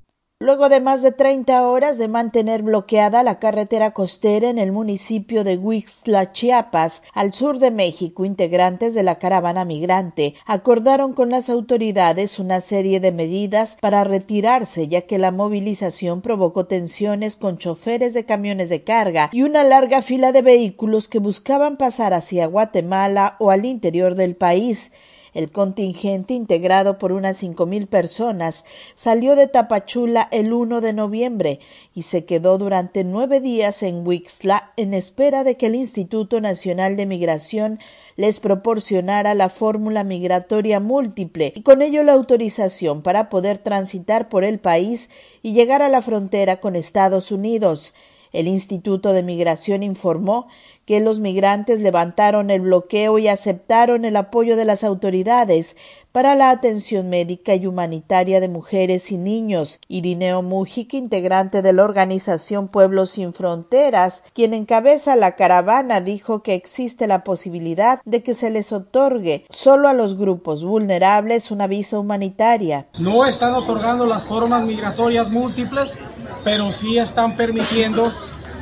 Luego de más de 30 horas de mantener bloqueada la carretera costera en el municipio de Huixtla, Chiapas, al sur de México, integrantes de la caravana migrante acordaron con las autoridades una serie de medidas para retirarse, ya que la movilización provocó tensiones con choferes de camiones de carga y una larga fila de vehículos que buscaban pasar hacia Guatemala o al interior del país. El contingente, integrado por unas cinco mil personas, salió de Tapachula el 1 de noviembre y se quedó durante nueve días en Wixla en espera de que el Instituto Nacional de Migración les proporcionara la fórmula migratoria múltiple y con ello la autorización para poder transitar por el país y llegar a la frontera con Estados Unidos. El Instituto de Migración informó que los migrantes levantaron el bloqueo y aceptaron el apoyo de las autoridades para la atención médica y humanitaria de mujeres y niños. Irineo Mujic, integrante de la organización Pueblos Sin Fronteras, quien encabeza la caravana, dijo que existe la posibilidad de que se les otorgue solo a los grupos vulnerables una visa humanitaria. No están otorgando las formas migratorias múltiples pero sí están permitiendo,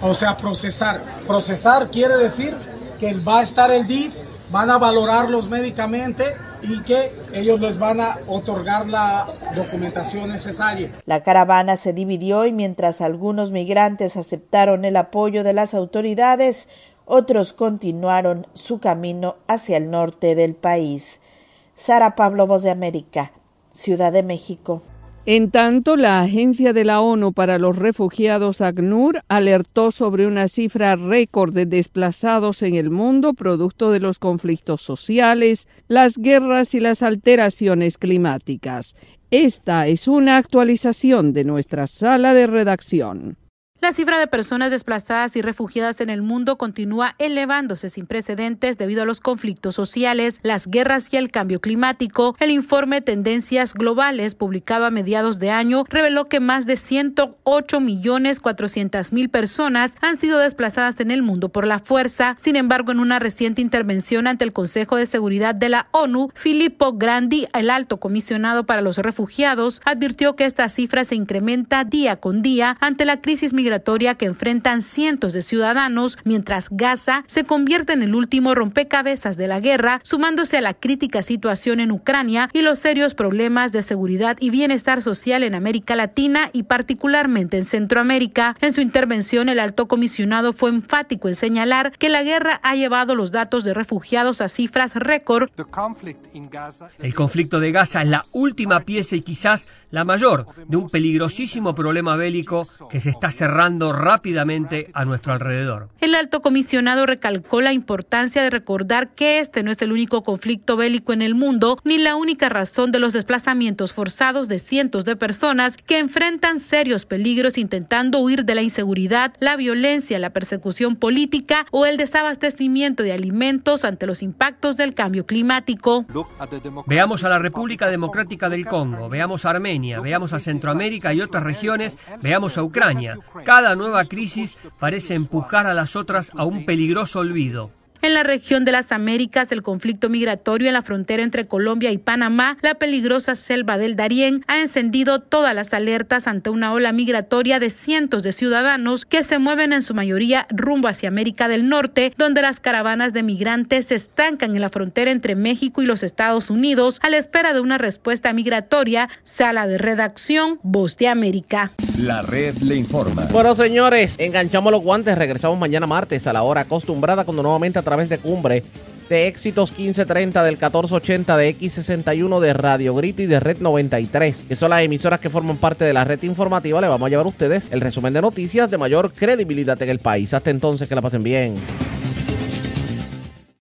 o sea, procesar. Procesar quiere decir que va a estar el DIF, van a valorarlos médicamente y que ellos les van a otorgar la documentación necesaria. La caravana se dividió y mientras algunos migrantes aceptaron el apoyo de las autoridades, otros continuaron su camino hacia el norte del país. Sara Pablo, Voz de América, Ciudad de México. En tanto, la Agencia de la ONU para los Refugiados ACNUR alertó sobre una cifra récord de desplazados en el mundo producto de los conflictos sociales, las guerras y las alteraciones climáticas. Esta es una actualización de nuestra sala de redacción. La cifra de personas desplazadas y refugiadas en el mundo continúa elevándose sin precedentes debido a los conflictos sociales, las guerras y el cambio climático. El informe Tendencias Globales, publicado a mediados de año, reveló que más de 108 millones 400 mil personas han sido desplazadas en el mundo por la fuerza. Sin embargo, en una reciente intervención ante el Consejo de Seguridad de la ONU, Filippo Grandi, el alto comisionado para los refugiados, advirtió que esta cifra se incrementa día con día ante la crisis migratoria que enfrentan cientos de ciudadanos, mientras Gaza se convierte en el último rompecabezas de la guerra, sumándose a la crítica situación en Ucrania y los serios problemas de seguridad y bienestar social en América Latina y particularmente en Centroamérica. En su intervención, el alto comisionado fue enfático en señalar que la guerra ha llevado los datos de refugiados a cifras récord. El conflicto de Gaza es la última pieza y quizás la mayor de un peligrosísimo problema bélico que se está cerrando cerrando rápidamente a nuestro alrededor. El alto comisionado recalcó la importancia de recordar que este no es el único conflicto bélico en el mundo ni la única razón de los desplazamientos forzados de cientos de personas que enfrentan serios peligros intentando huir de la inseguridad, la violencia, la persecución política o el desabastecimiento de alimentos ante los impactos del cambio climático. Veamos a la República Democrática del Congo, veamos a Armenia, veamos a Centroamérica y otras regiones, veamos a Ucrania. Cada nueva crisis parece empujar a las otras a un peligroso olvido. En la región de las Américas, el conflicto migratorio en la frontera entre Colombia y Panamá, la peligrosa selva del Darién, ha encendido todas las alertas ante una ola migratoria de cientos de ciudadanos que se mueven en su mayoría rumbo hacia América del Norte, donde las caravanas de migrantes se estancan en la frontera entre México y los Estados Unidos a la espera de una respuesta migratoria. Sala de redacción, Voz de América. La red le informa. Bueno, señores, enganchamos los guantes. Regresamos mañana martes a la hora acostumbrada cuando nuevamente a través de Cumbre de Éxitos 1530 del 1480 de X61 de Radio Grito y de Red 93, que son las emisoras que forman parte de la red informativa. Le vamos a llevar a ustedes el resumen de noticias de mayor credibilidad en el país. Hasta entonces, que la pasen bien.